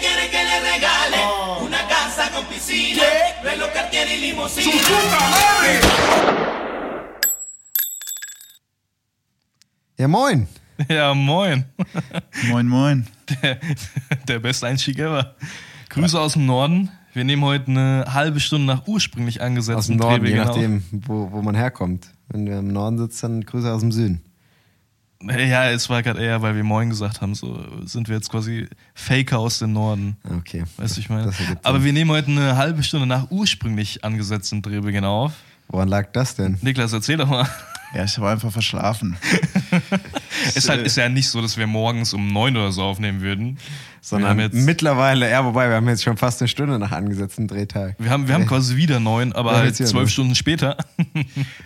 quiere que le regale una casa con piscina, reloj Cartier y limusina. Ja, moin. Ja, moin. Moin, moin. Der, der beste Einstieg ever. Grüße aus dem Norden. Wir nehmen heute eine halbe Stunde nach ursprünglich angesetzten Aus dem Norden, je Drehwegen auf. nachdem, wo, wo man herkommt. Wenn wir im Norden sitzen, dann Grüße aus dem Süden. Ja, es war gerade eher, weil wir Moin gesagt haben, so sind wir jetzt quasi Faker aus dem Norden. Okay. Weißt du, ich meine. Aber wir nehmen heute eine halbe Stunde nach ursprünglich angesetzten Drehbeginn auf. Woran lag das denn? Niklas, erzähl doch mal. Ja, ich habe einfach verschlafen. Es halt, ist ja nicht so, dass wir morgens um neun oder so aufnehmen würden. Sondern wir haben jetzt, mittlerweile, ja, wobei, wir haben jetzt schon fast eine Stunde nach angesetzten Drehtag. wir haben, wir haben quasi wieder neun, aber Ja, halt zwölf. Stunden später.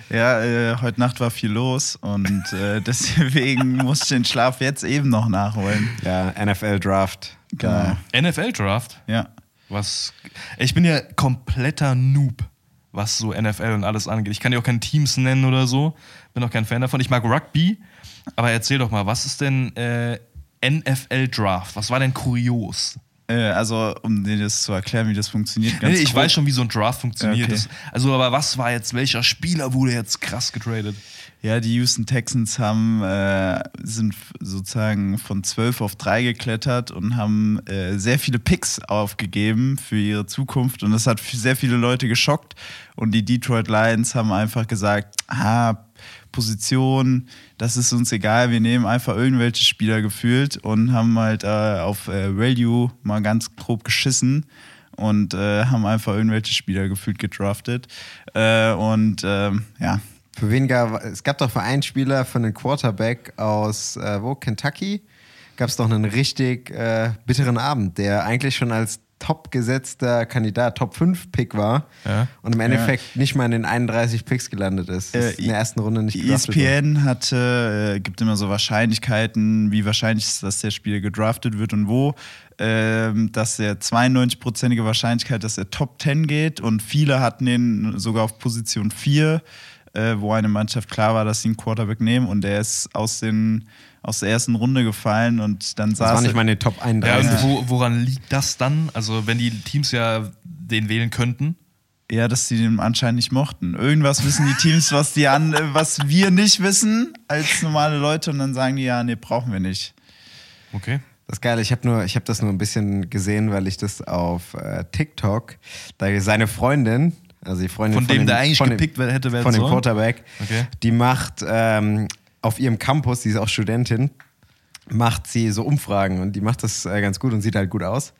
Ja, äh, heute Nacht war viel los und äh, deswegen musste ich den Schlaf jetzt eben noch nachholen. Ja, NFL Draft. Genau. NFL-Draft. Ja. Was. Ich bin ja kompletter Noob, was so NFL und alles angeht. Ich kann ja auch keine Teams nennen oder so. Bin auch kein Fan davon. Ich mag Rugby, aber erzähl doch mal, was ist denn äh, NFL Draft? Was war denn kurios? Äh, also, um dir das zu erklären, wie das funktioniert. Ganz nee, ich grob. weiß schon, wie so ein Draft funktioniert. Okay. Das, also, aber was war jetzt, welcher Spieler wurde jetzt krass getradet? Ja, die Houston Texans haben, äh, sind sozusagen von 12 auf 3 geklettert und haben äh, sehr viele Picks aufgegeben für ihre Zukunft. Und das hat sehr viele Leute geschockt. Und die Detroit Lions haben einfach gesagt, ah, Position, das ist uns egal, wir nehmen einfach irgendwelche Spieler gefühlt und haben halt äh, auf äh, Value mal ganz grob geschissen und äh, haben einfach irgendwelche Spieler gefühlt gedraftet. Äh, und ähm, ja, Für wen gab es gab doch für einen Spieler, für einen Quarterback aus äh, wo? Kentucky, gab es doch einen richtig äh, bitteren Abend, der eigentlich schon als top gesetzter Kandidat, Top 5 Pick war Ja. und im Endeffekt nicht mal in den 31 Picks gelandet ist. Äh, in der ersten Runde nicht. ESPN hatte, äh, gibt immer so Wahrscheinlichkeiten, wie wahrscheinlich ist, dass der Spieler gedraftet wird und wo. Ähm, dass er 92-prozentige Wahrscheinlichkeit, dass er Top 10 geht und viele hatten ihn sogar auf Position 4, äh, wo eine Mannschaft klar war, dass sie einen Quarterback nehmen und der ist aus, den, aus der ersten Runde gefallen und dann Das saß war nicht den Top Ja, 31. und wo, woran liegt das dann? Also, wenn die Teams ja den wählen könnten. Ja, dass sie den anscheinend nicht mochten. Irgendwas wissen die Teams, was die an, äh, was wir nicht wissen als normale Leute und dann sagen die ja, nee, brauchen wir nicht. Okay. Das ist geil, ich habe nur, ich habe das nur ein bisschen gesehen, weil ich das auf äh, TikTok, da seine Freundin, also die Freundin Von dem, dem, der eigentlich von dem, gepickt wer- hätte werden von dem sollen? Quarterback, Okay. die macht ähm, auf ihrem Campus, die ist auch Studentin, macht sie so Umfragen und die macht das äh, ganz gut und sieht halt gut aus.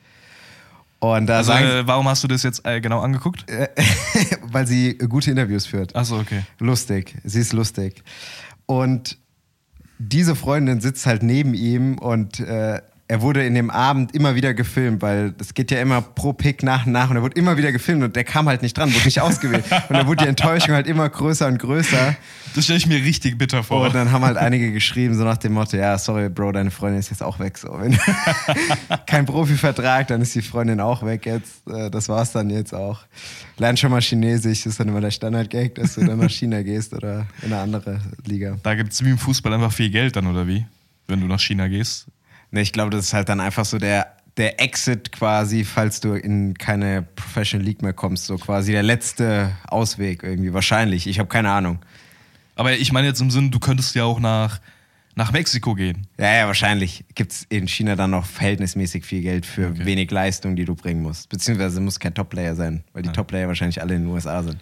Und da Also, sagen, äh, warum hast du das jetzt äh, genau angeguckt? weil sie gute Interviews führt. Achso, okay. Lustig, sie ist lustig. Und diese Freundin sitzt halt neben ihm und äh, er wurde in dem Abend immer wieder gefilmt, weil es geht ja immer pro Pick nach und nach und er wurde immer wieder gefilmt und der kam halt nicht dran, wurde nicht ausgewählt. Und dann wurde die Enttäuschung halt immer größer und größer. Das stelle ich mir richtig bitter vor. Und dann haben halt einige geschrieben, so nach dem Motto, ja, sorry, Bro, deine Freundin ist jetzt auch weg. So. Wenn kein Profivertrag, dann ist die Freundin auch weg jetzt. Äh, Das war's dann jetzt auch. Lern schon mal Chinesisch, das ist dann immer der Standard-Gag, dass du dann nach China gehst oder in eine andere Liga. Da gibt es wie im Fußball einfach viel Geld dann, oder wie? Wenn du nach China gehst. Ne, ich glaube, das ist halt dann einfach so der, der Exit quasi, falls du in keine Professional League mehr kommst. So quasi der letzte Ausweg irgendwie. Wahrscheinlich. Ich habe keine Ahnung. Aber ich meine jetzt im Sinn, du könntest ja auch nach, nach Mexiko gehen. Ja, ja, wahrscheinlich gibt es in China dann noch verhältnismäßig viel Geld für wenig Leistung, die du bringen musst. Beziehungsweise muss kein Top-Player sein, weil die Top-Player wahrscheinlich alle in den USA sind.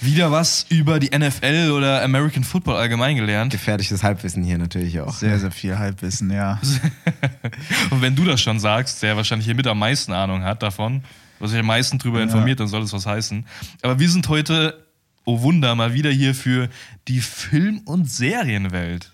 Wieder was über die NFL oder American Football allgemein gelernt. Gefährliches Halbwissen hier natürlich auch. Sehr, sehr viel Halbwissen, ja. Und wenn du das schon sagst, der wahrscheinlich hier mit am meisten Ahnung hat davon, was sich am meisten drüber informiert, dann soll es was heißen. Aber wir sind heute, oh Wunder, mal wieder hier für die Film- und Serienwelt.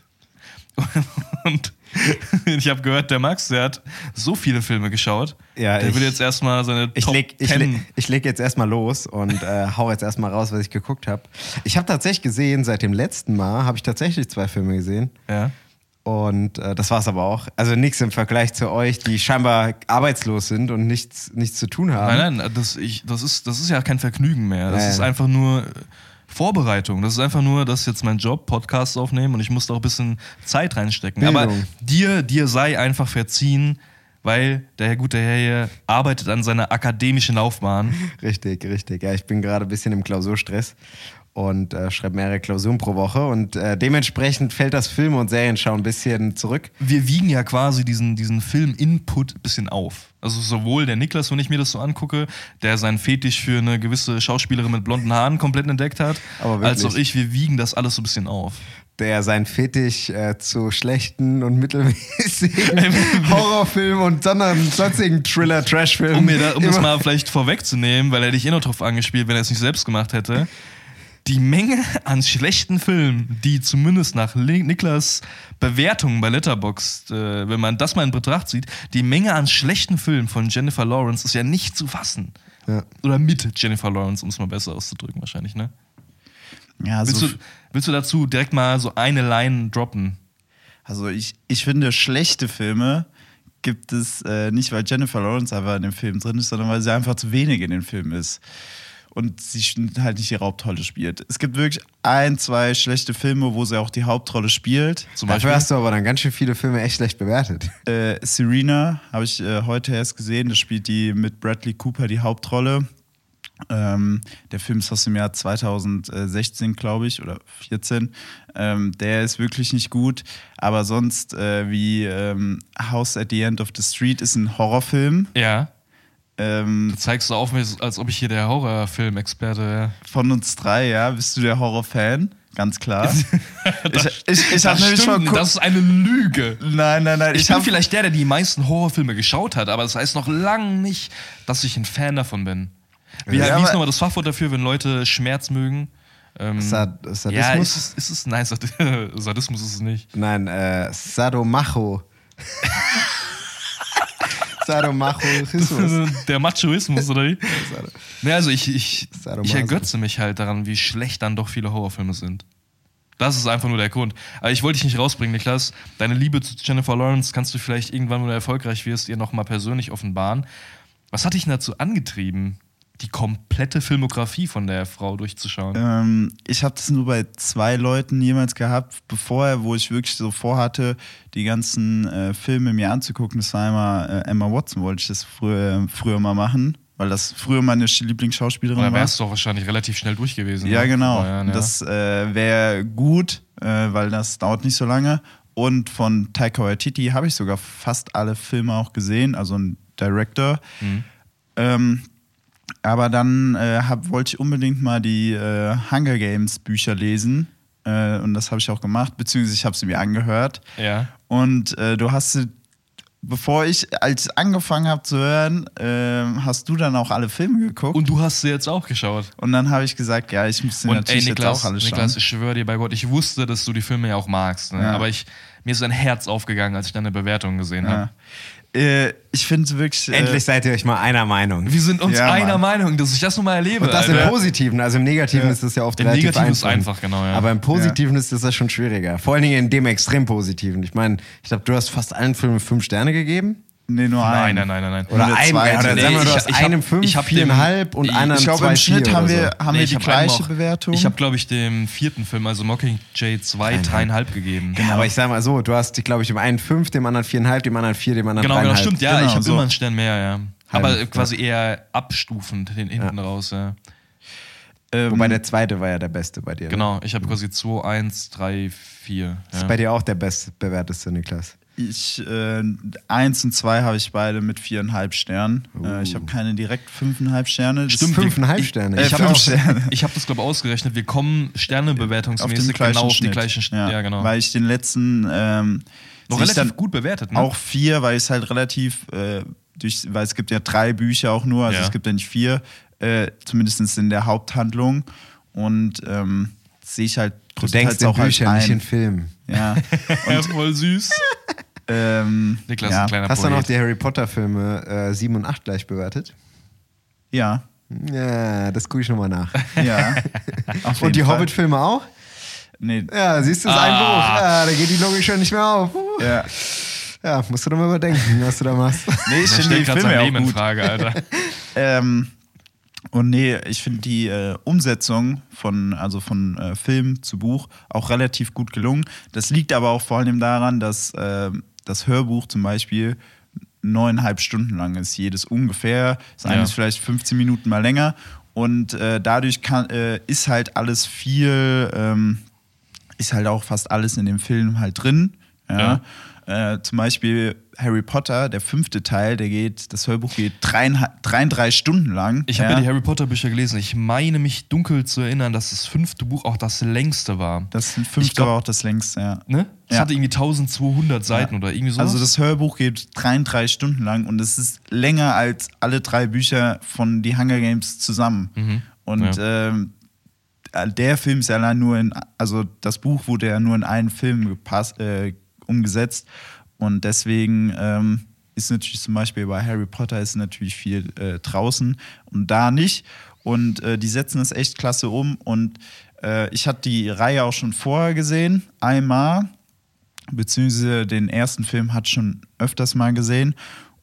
Und ich habe gehört, der Max, der hat so viele Filme geschaut. Ja, der ich- will jetzt erstmal seine Ich Top leg, ich, 10 leg, ich leg jetzt erstmal los und äh, hau jetzt erstmal raus, was ich geguckt habe. Ich habe tatsächlich gesehen, seit dem letzten Mal habe ich tatsächlich zwei Filme gesehen. Ja. Und äh, das war's aber auch. Also nichts im Vergleich zu euch, die scheinbar arbeitslos sind und nichts, nichts zu tun haben. Nein, nein, das, ich, das, ist, das ist ja kein Vergnügen mehr. Das Ja, ist einfach nur Vorbereitung. Das ist einfach nur, das ist jetzt mein Job, Podcasts aufnehmen und ich muss da auch ein bisschen Zeit reinstecken. Bildung. Aber dir, dir sei einfach verziehen, weil der gute Herr hier arbeitet an seiner akademischen Laufbahn. Richtig, richtig. Ja, ich bin gerade ein bisschen im Klausurstress und äh, schreibe mehrere Klausuren pro Woche und äh, dementsprechend fällt das Film- und Serienschauen ein bisschen zurück. Wir wiegen ja quasi diesen, diesen Film-Input ein bisschen auf. Also sowohl der Niklas, wenn ich mir das so angucke, der seinen Fetisch für eine gewisse Schauspielerin mit blonden Haaren komplett entdeckt hat, als auch ich, wir wiegen das alles so ein bisschen auf. Der sein Fetisch äh, zu schlechten und mittelmäßigen Horrorfilmen und sondern sonstigen Thriller-Trash-Filmen. Um, da, um das mal vielleicht vorwegzunehmen, weil er dich eh noch drauf angespielt, wenn er es nicht selbst gemacht hätte. Die Menge an schlechten Filmen, die zumindest nach Niklas Bewertungen bei Letterboxd, äh, wenn man das mal in Betracht zieht, die Menge an schlechten Filmen von Jennifer Lawrence ist ja nicht zu fassen. Ja. Oder mit Jennifer Lawrence, um es mal besser auszudrücken, wahrscheinlich, ne? Ja, Willst, so, du, willst du dazu direkt mal so eine Line droppen? also ich, ich finde, schlechte Filme gibt es äh, nicht, weil Jennifer Lawrence einfach in dem Film drin ist, sondern weil sie einfach zu wenig in dem Film ist. Und sie halt nicht die Hauptrolle spielt. Es gibt wirklich ein, zwei schlechte Filme, wo sie auch die Hauptrolle spielt. Zum Dafür Beispiel? hast du aber dann ganz schön viele Filme echt schlecht bewertet. Äh, Serena habe ich äh, heute erst gesehen. Da spielt die mit Bradley Cooper die Hauptrolle. Ähm, der Film ist aus dem Jahr 2016, glaube ich, oder 14. Ähm, der ist wirklich nicht gut. Aber sonst, äh, wie ähm, House at the End of the Street ist ein Horrorfilm. Ja. Ähm, Du zeigst so auf mich, als ob ich hier der Horrorfilm-Experte wäre. von uns drei, ja. Bist du der Horrorfan? Ganz klar. ich ich, ich habe Das nämlich stimmt, mal das ist eine Lüge. Nein, nein, nein. Ich, Ich, bin habe vielleicht der, der die meisten Horrorfilme geschaut hat, aber das heißt noch lange nicht, dass ich ein Fan davon bin. Wie, Ja, wie ist aber- nochmal das Fachwort dafür, wenn Leute Schmerz mögen? Ähm, Sad ja, Sadismus? ist es, ist es, nein, Sad Sadismus ist es nicht. Nein, äh, Sadomacho. Sadomachismus. Der Machoismus, oder wie? Ne, also ich, ich, ich ergötze mich halt daran, wie schlecht dann doch viele Horrorfilme sind. Das ist einfach nur der Grund. Aber ich wollte dich nicht rausbringen, Niklas. Deine Liebe zu Jennifer Lawrence kannst du vielleicht irgendwann, wenn du erfolgreich wirst, ihr nochmal persönlich offenbaren. Was hat dich denn dazu angetrieben, die komplette Filmografie von der Frau durchzuschauen? Ähm, ich habe das nur bei zwei Leuten jemals gehabt, bevor, wo ich wirklich so vorhatte, die ganzen äh, Filme mir anzugucken. Das war einmal äh, Emma Watson, wollte ich das früher, früher mal machen, weil das früher meine Sch- Lieblingsschauspielerin war. wärst du doch wahrscheinlich relativ schnell durch gewesen. Ja, ne? genau. Ja, ja. Das äh, wäre gut, äh, weil das dauert nicht so lange. Und von Taika Waititi habe ich sogar fast alle Filme auch gesehen, also ein Director. Mhm. Ähm, aber dann äh, hab, wollte ich unbedingt mal die äh, Hunger Games Bücher lesen. Äh, und das habe ich auch gemacht, beziehungsweise ich habe sie mir angehört. ja. Und äh, du hast sie, bevor ich, als angefangen habe zu hören, äh, hast du dann auch alle Filme geguckt. Und du hast sie jetzt auch geschaut. Und dann habe ich gesagt, ja, ich muss sie Und ey, natürlich Niklas, jetzt auch alle schauen. Niklas, ich schwöre dir bei Gott, ich wusste, dass du die Filme ja auch magst. Ne? Ja. Aber ich, mir ist ein Herz aufgegangen, als ich deine Bewertung gesehen habe. Äh, ich finde es wirklich. Äh, Endlich seid ihr euch mal einer Meinung. Wir sind uns Ja, einer Mann. Meinung, dass ich das nun mal erlebe. Und das Alter. im Positiven, also im Negativen Ja. ist das ja oft Im relativ Negativen ist einfach. einfach, genau, ja. Aber im Positiven ist das ja schon schwieriger. Vor allen Dingen in dem extrem Positiven. Ich meine, ich glaube, du hast fast allen Filmen fünf Sterne gegeben. Nee, nur Nein, einen. nein, nein, nein, nein. Oder der ein, zweite. oder Nee, sagen wir, du ich- hast ich hab- einem fünf, ich hab dem- viereinhalb und anderen Ich glaube, im Schnitt haben oder wir, haben Nee, wir die hab gleiche auch- Bewertung. Ich habe, glaube ich, dem vierten Film, also Mockingjay 2, dreieinhalb gegeben. Ja, aber ich sag mal so, du hast, glaube ich, dem einen fünf, dem anderen viereinhalb, dem anderen vier, dem anderen Genau, genau, dreieinhalb. stimmt. Ja, Genau, ich habe so. immer einen Stern mehr, ja. Aber Halb, quasi eher abstufend hin, hinten raus, ja. ähm, Wobei der zweite war ja der beste bei dir. Ne? Genau, ich habe quasi 2, 1, 3, 4. Das ist Ja. bei dir auch der bestbewerteste, Niklas. Ich, äh, eins und zwei habe ich beide mit viereinhalb Sternen. Äh, ich habe keine direkt fünfeinhalb Sterne. Das Stimmt, Fünfeinhalb ich- Sterne. Ich Äh, habe fünf auch, Sterne. ich hab das, glaube ich, ausgerechnet. Wir kommen sternebewertungsmäßig genau auf die Schnitt. gleichen Schnitt. Ja, genau. Weil ich den letzten ähm, Noch ich relativ gut bewertet, ne? auch vier, weil es halt relativ äh, durch, weil es gibt ja drei Bücher auch nur, also Ja. es gibt ja nicht vier, äh, zumindest in der Haupthandlung. Und ähm, sehe ich halt Du denkst in auch als Büchern, nicht in ein. Filmen. Ja. ja, voll süß. Ähm, Niklas, ja. ein kleiner Hast du noch die Harry Potter Filme äh, 7 und 8 gleich bewertet? ja. Ja, das gucke ich nochmal nach. Ja. Und die. Hobbit-Filme auch? Nee. Ja, siehst du, es ist ein Buch. Ja, da geht die Logik schon nicht mehr auf. Uh. Ja. Ja, musst du doch mal überdenken, was du da machst. Nee, ich finde die gerade Filme auch Leben in gut. Frage, Alter. Ähm, und nee, ich finde die äh, Umsetzung von, also von äh, Film zu Buch auch relativ gut gelungen. Das liegt aber auch vor allem daran, dass äh, das Hörbuch zum Beispiel neuneinhalb Stunden lang ist, jedes ungefähr. Das eine Ja. ist vielleicht 15 Minuten mal länger. Und äh, dadurch kann, äh, ist halt alles viel, ähm, ist halt auch fast alles in dem Film halt drin. Ja. Äh, zum Beispiel Harry Potter, der fünfte Teil, der geht, das Hörbuch geht dreieinhalb- 33 Stunden lang. Ich habe ja. die Harry Potter Bücher gelesen. Ich meine mich dunkel zu erinnern, dass das fünfte Buch auch das längste war. Das fünfte glaub- war auch das längste, ja. Ne? Das Ja. hatte irgendwie 1200 Seiten oder irgendwie so. Also das Hörbuch geht 33 Stunden lang und es ist länger als alle drei Bücher von die Hunger Games zusammen. Mhm. Und ähm, der Film ist ja allein nur in, also das Buch wurde ja nur in einen Film gepasst, äh, umgesetzt und deswegen ähm, ist natürlich zum Beispiel bei Harry Potter ist natürlich viel äh, draußen und da nicht. Und äh, die setzen es echt klasse um und äh, ich hatte die Reihe auch schon vorher gesehen, einmal beziehungsweise den ersten Film hat schon öfters mal gesehen.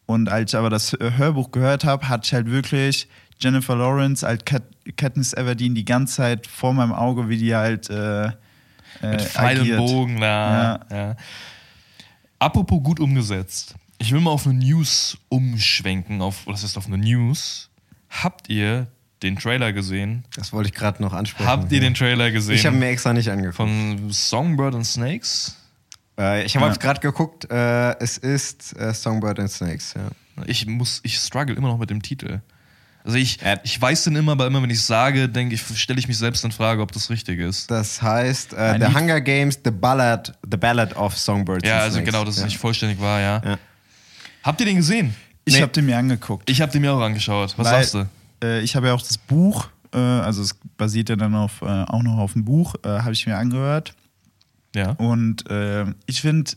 Und als ich aber das äh, Hörbuch gehört habe, hatte ich halt wirklich Jennifer Lawrence als Kat Katniss Everdeen die ganze Zeit vor meinem Auge, wie die halt äh, äh, Mit Pfeil und agiert. Bogen da. Ja. Apropos gut umgesetzt. Ich will mal auf eine News umschwenken. Auf, was ist auf eine News? Habt ihr den Trailer gesehen? Das wollte ich gerade noch ansprechen. Habt ihr den Trailer gesehen? Ich habe mir extra nicht angeguckt. von Songbird and Snakes? Äh, ich habe Ja. gerade geguckt, äh, es ist äh, Songbird and Snakes, ja. Ich muss, ich struggle immer noch mit dem Titel. Also ich, ich weiß den immer, aber immer wenn ich sage, denke ich, stelle ich mich selbst in Frage, ob das richtig ist. Das heißt, äh, The Hunger Games, The Ballad, The Ballad of Songbirds Ja, also Snakes. genau, dass es ja. nicht vollständig war, ja. Ja. Habt ihr den gesehen? Ich Nee. habe den mir angeguckt. Ich habe den mir auch angeschaut. Was Weil, sagst du? Äh, ich habe ja auch das Buch, äh, also es basiert ja dann auf, äh, auch noch auf dem Buch, äh, habe ich mir angehört. Ja. Und äh, ich finde,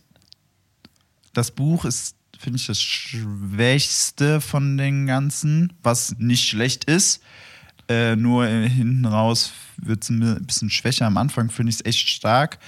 das Buch ist, finde ich, das schwächste von den ganzen, was nicht schlecht ist. Äh, nur hinten raus wird es ein bisschen schwächer. Am Anfang finde ich es echt stark.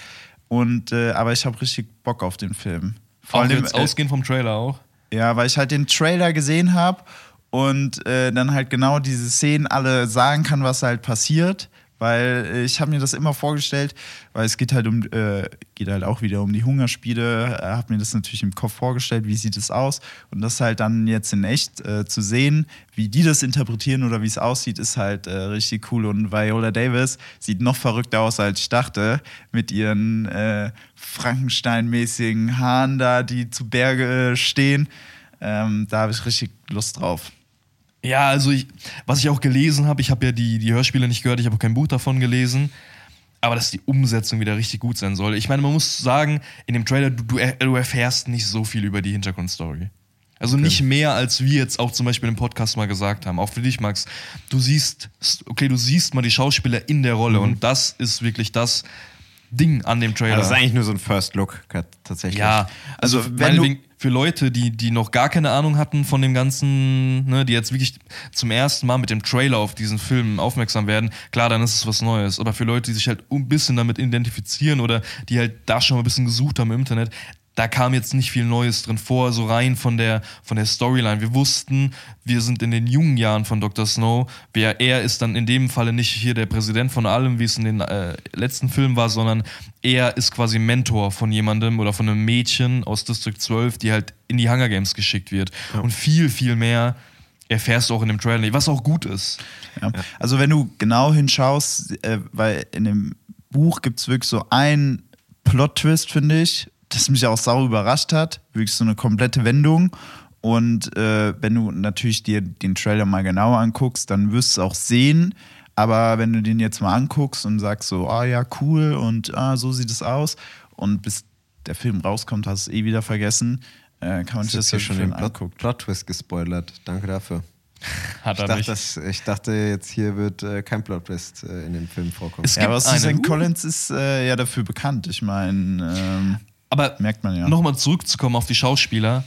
Und, äh, aber ich habe richtig Bock auf den Film. Vor allem allem, jetzt äh, ausgehend vom Trailer auch. ja, weil ich halt den Trailer gesehen habe und äh, dann halt genau diese Szenen alle sagen kann, was halt passiert. Weil äh, ich habe mir das immer vorgestellt, weil es geht halt um, äh, geht halt auch wieder um die Hungerspiele. Äh, habe mir das natürlich im Kopf vorgestellt, wie sieht es aus und das halt dann jetzt in echt äh, zu sehen, wie die das interpretieren oder wie es aussieht, ist halt äh, richtig cool. Und Viola Davis sieht noch verrückter aus, als ich dachte, mit ihren äh, Frankenstein-mäßigen Haaren da, die zu Berge äh, stehen. Ähm, da habe ich richtig Lust drauf. Ja, also ich, was ich auch gelesen habe, ich habe ja die, die Hörspiele nicht gehört, ich habe auch kein Buch davon gelesen, aber dass die Umsetzung wieder richtig gut sein soll. Ich meine, man muss sagen, in dem Trailer, du, du, du erfährst nicht so viel über die Hintergrundstory. Also nicht mehr, als wir jetzt auch zum Beispiel im Podcast mal gesagt haben. Auch für dich, Max. Du siehst, okay, du siehst mal die Schauspieler in der Rolle und das ist wirklich das Ding an dem Trailer. Ja, das ist eigentlich nur so ein First Look tatsächlich. Ja, also, Also, wenn meinetwegen für Leute, die, die noch gar keine Ahnung hatten von dem Ganzen, ne, die jetzt wirklich zum ersten Mal mit dem Trailer auf diesen Film aufmerksam werden, klar, dann ist es was Neues. Aber für Leute, die sich halt ein bisschen damit identifizieren oder die halt da schon mal ein bisschen gesucht haben im Internet, da kam jetzt nicht viel Neues drin vor, so rein von der, von der Storyline. Wir wussten, wir sind in den jungen Jahren von Dr. Snow. Wer er ist dann in dem Falle nicht hier der Präsident von allem, wie es in den äh, letzten Filmen war, sondern er ist quasi Mentor von jemandem oder von einem Mädchen aus District 12, die halt in die Hunger Games geschickt wird. Und viel, viel mehr erfährst du auch in dem Trailer, was auch gut ist. Ja. Also wenn du genau hinschaust, äh, weil in dem Buch gibt es wirklich so einen Plot-Twist, finde ich, das mich auch sau überrascht hat. Wirklich so eine komplette Wendung. Und äh, wenn du natürlich dir den Trailer mal genauer anguckst, dann wirst du es auch sehen. Aber wenn du den jetzt mal anguckst und sagst so, ah ja, cool und ah, so sieht es aus und bis der Film rauskommt, hast du es eh wieder vergessen, äh, kann man sich Das ja schon den Plot, angucken. Plot-Twist gespoilert. Danke dafür. Hat Ich er dachte, nicht. das, ich dachte, jetzt hier wird äh, kein Plot-Twist äh, in dem Film vorkommen. Es Ja, aber gibt Susan eine- Collins ist äh, ja dafür bekannt. Ich meine, ähm, Aber Merkt man ja. Nochmal zurückzukommen auf die Schauspieler.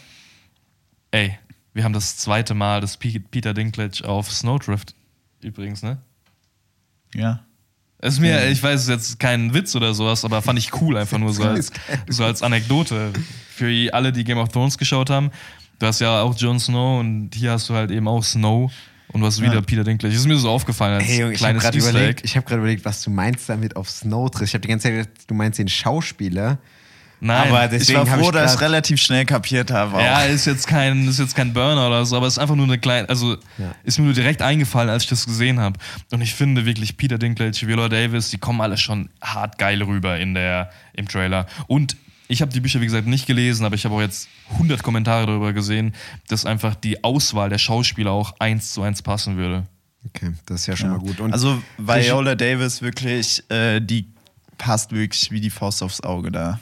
Ey, wir haben das zweite Mal das Peter Dinklage auf Snowdrift übrigens, ne? ja. Es ist mir, ich weiß, es ist jetzt kein Witz oder sowas, aber fand ich cool, einfach nur so als, so als Anekdote. Für alle, die Game of Thrones geschaut haben. Du hast ja auch Jon Snow und hier hast du halt eben auch Snow und du hast wieder Ja. Peter Dinklage. Das ist mir so aufgefallen als Hey, Junge, ich habe kleines gerade Easter überlegt, ich hab überlegt, was du meinst damit auf Snow triffst. Ich habe die ganze Zeit gedacht, du meinst den Schauspieler. Nein, aber Ich deswegen war habe froh, ich dass ich relativ schnell kapiert habe. auch. Ja, ist jetzt kein, ist jetzt kein Burner oder so, aber es ist einfach nur eine kleine, also Ja. ist mir nur direkt eingefallen, als ich das gesehen habe. Und ich finde wirklich Peter Dinklage, Viola Davis, die kommen alle schon hart geil rüber in der, im Trailer. Und ich habe die Bücher, wie gesagt, nicht gelesen, aber ich habe auch jetzt 100 Kommentare darüber gesehen, dass einfach die Auswahl der Schauspieler auch eins zu eins passen würde. Okay, das ist ja schon Ja. mal gut. Und also Viola Davis wirklich, äh, die passt wirklich wie die Faust aufs Auge da.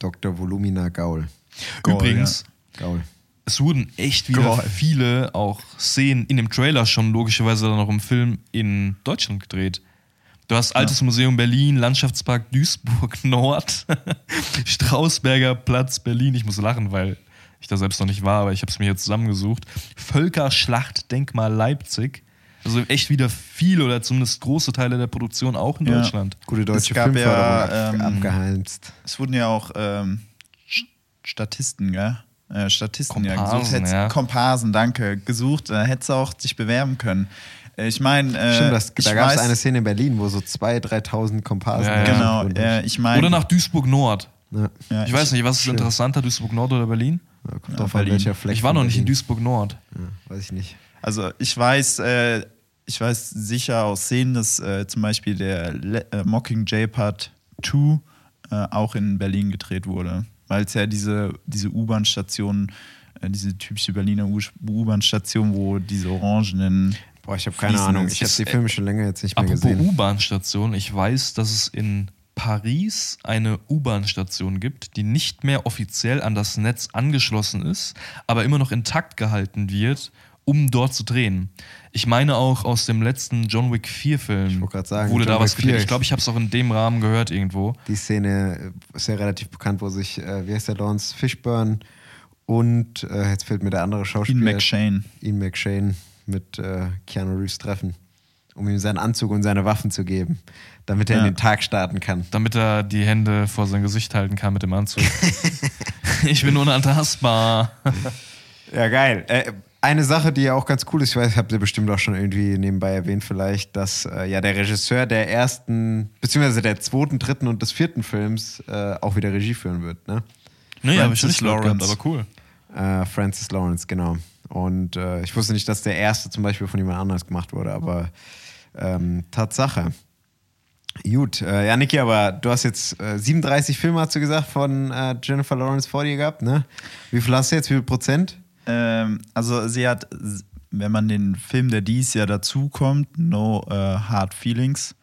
Dr. Volumina Gaul. Gaul, Übrigens, Gaul. es wurden echt wieder Gaul. viele auch Szenen in dem Trailer schon logischerweise dann auch im Film in Deutschland gedreht. Du hast Altes Museum Berlin, Landschaftspark Duisburg Nord, Strausberger Platz Berlin. Ich muss lachen, weil ich da selbst noch nicht war, aber ich habe es mir hier zusammengesucht. Völkerschlachtdenkmal Leipzig. Also echt wieder viel oder zumindest große Teile der Produktion auch in Ja. Deutschland. Gute deutsche Es gab Filmförderung ja, ähm, abgeheimst. Es wurden ja auch ähm, Statisten, gell? Äh, Statisten ja Komparsen, gesucht. Hätt's- ja. Komparsen, danke. Gesucht, da hättest du auch dich bewerben können. Äh, Ich meine, äh, Stimmt, das, da gab es eine Szene in Berlin, wo so 2.000, 3.000 Komparsen Ja, ja. Genau, äh, ich meine. Oder nach Duisburg Nord. Ja. ja, Ich weiß nicht, was ist Schön. interessanter, Duisburg Nord oder Berlin? Ja, kommt Ja, drauf an, Berlin. welcher Fleck Ich war noch nicht in Berlin. Duisburg Nord. Ja, weiß ich nicht. Also ich weiß, äh, ich weiß sicher aus Szenen, dass äh, zum Beispiel der Le äh, Mockingjay Part 2 äh, auch in Berlin gedreht wurde. Weil es ja diese, diese U-Bahn-Station, äh, diese typische Berliner U-Bahn-Station, wo diese orangenen Boah, ich habe keine Ahnung. Ich habe die Filme schon länger jetzt nicht mehr Apropos gesehen. U-Bahn-Station, ich weiß, dass es in Paris eine U-Bahn-Station gibt, die nicht mehr offiziell an das Netz angeschlossen ist, aber immer noch intakt gehalten wird, um dort zu drehen. Ich meine auch aus dem letzten John Wick 4-Film wollte grad sagen, wurde John da was Wick gedreht. 4. Ich glaube, ich habe es auch in dem Rahmen gehört irgendwo. Die Szene äh, ist ja relativ bekannt, wo sich, äh, wie heißt der, Lawrence Fishburne und, äh, jetzt fällt mir der andere Ian Schauspieler. McShane. Ian McShane mit äh, Keanu Reeves treffen, um ihm seinen Anzug und seine Waffen zu geben, damit er Ja. in den Tag starten kann. Damit er die Hände vor sein Gesicht halten kann mit dem Anzug. ich bin unantastbar. Ja, geil. Äh, eine Sache, die ja auch ganz cool ist, ich weiß, habt ihr bestimmt auch schon irgendwie nebenbei erwähnt, vielleicht, dass äh, ja der Regisseur der ersten, beziehungsweise der zweiten, dritten und des vierten Films äh, auch wieder Regie führen wird, ne? Ich Francis nicht Lawrence. aber cool. Äh, Francis Lawrence, genau. Und äh, ich wusste nicht, dass der erste zum Beispiel von jemand anders gemacht wurde, aber ähm, Tatsache. Gut, äh, ja, Niki, aber du hast jetzt äh, 37 Filme, hast du gesagt, von äh, Jennifer Lawrence vor dir gehabt, ne? Wie viel hast du jetzt? Wie viel Prozent? Ähm, also sie hat, wenn man den Film, der dies Jahr dazukommt, No äh, Hard Feelings,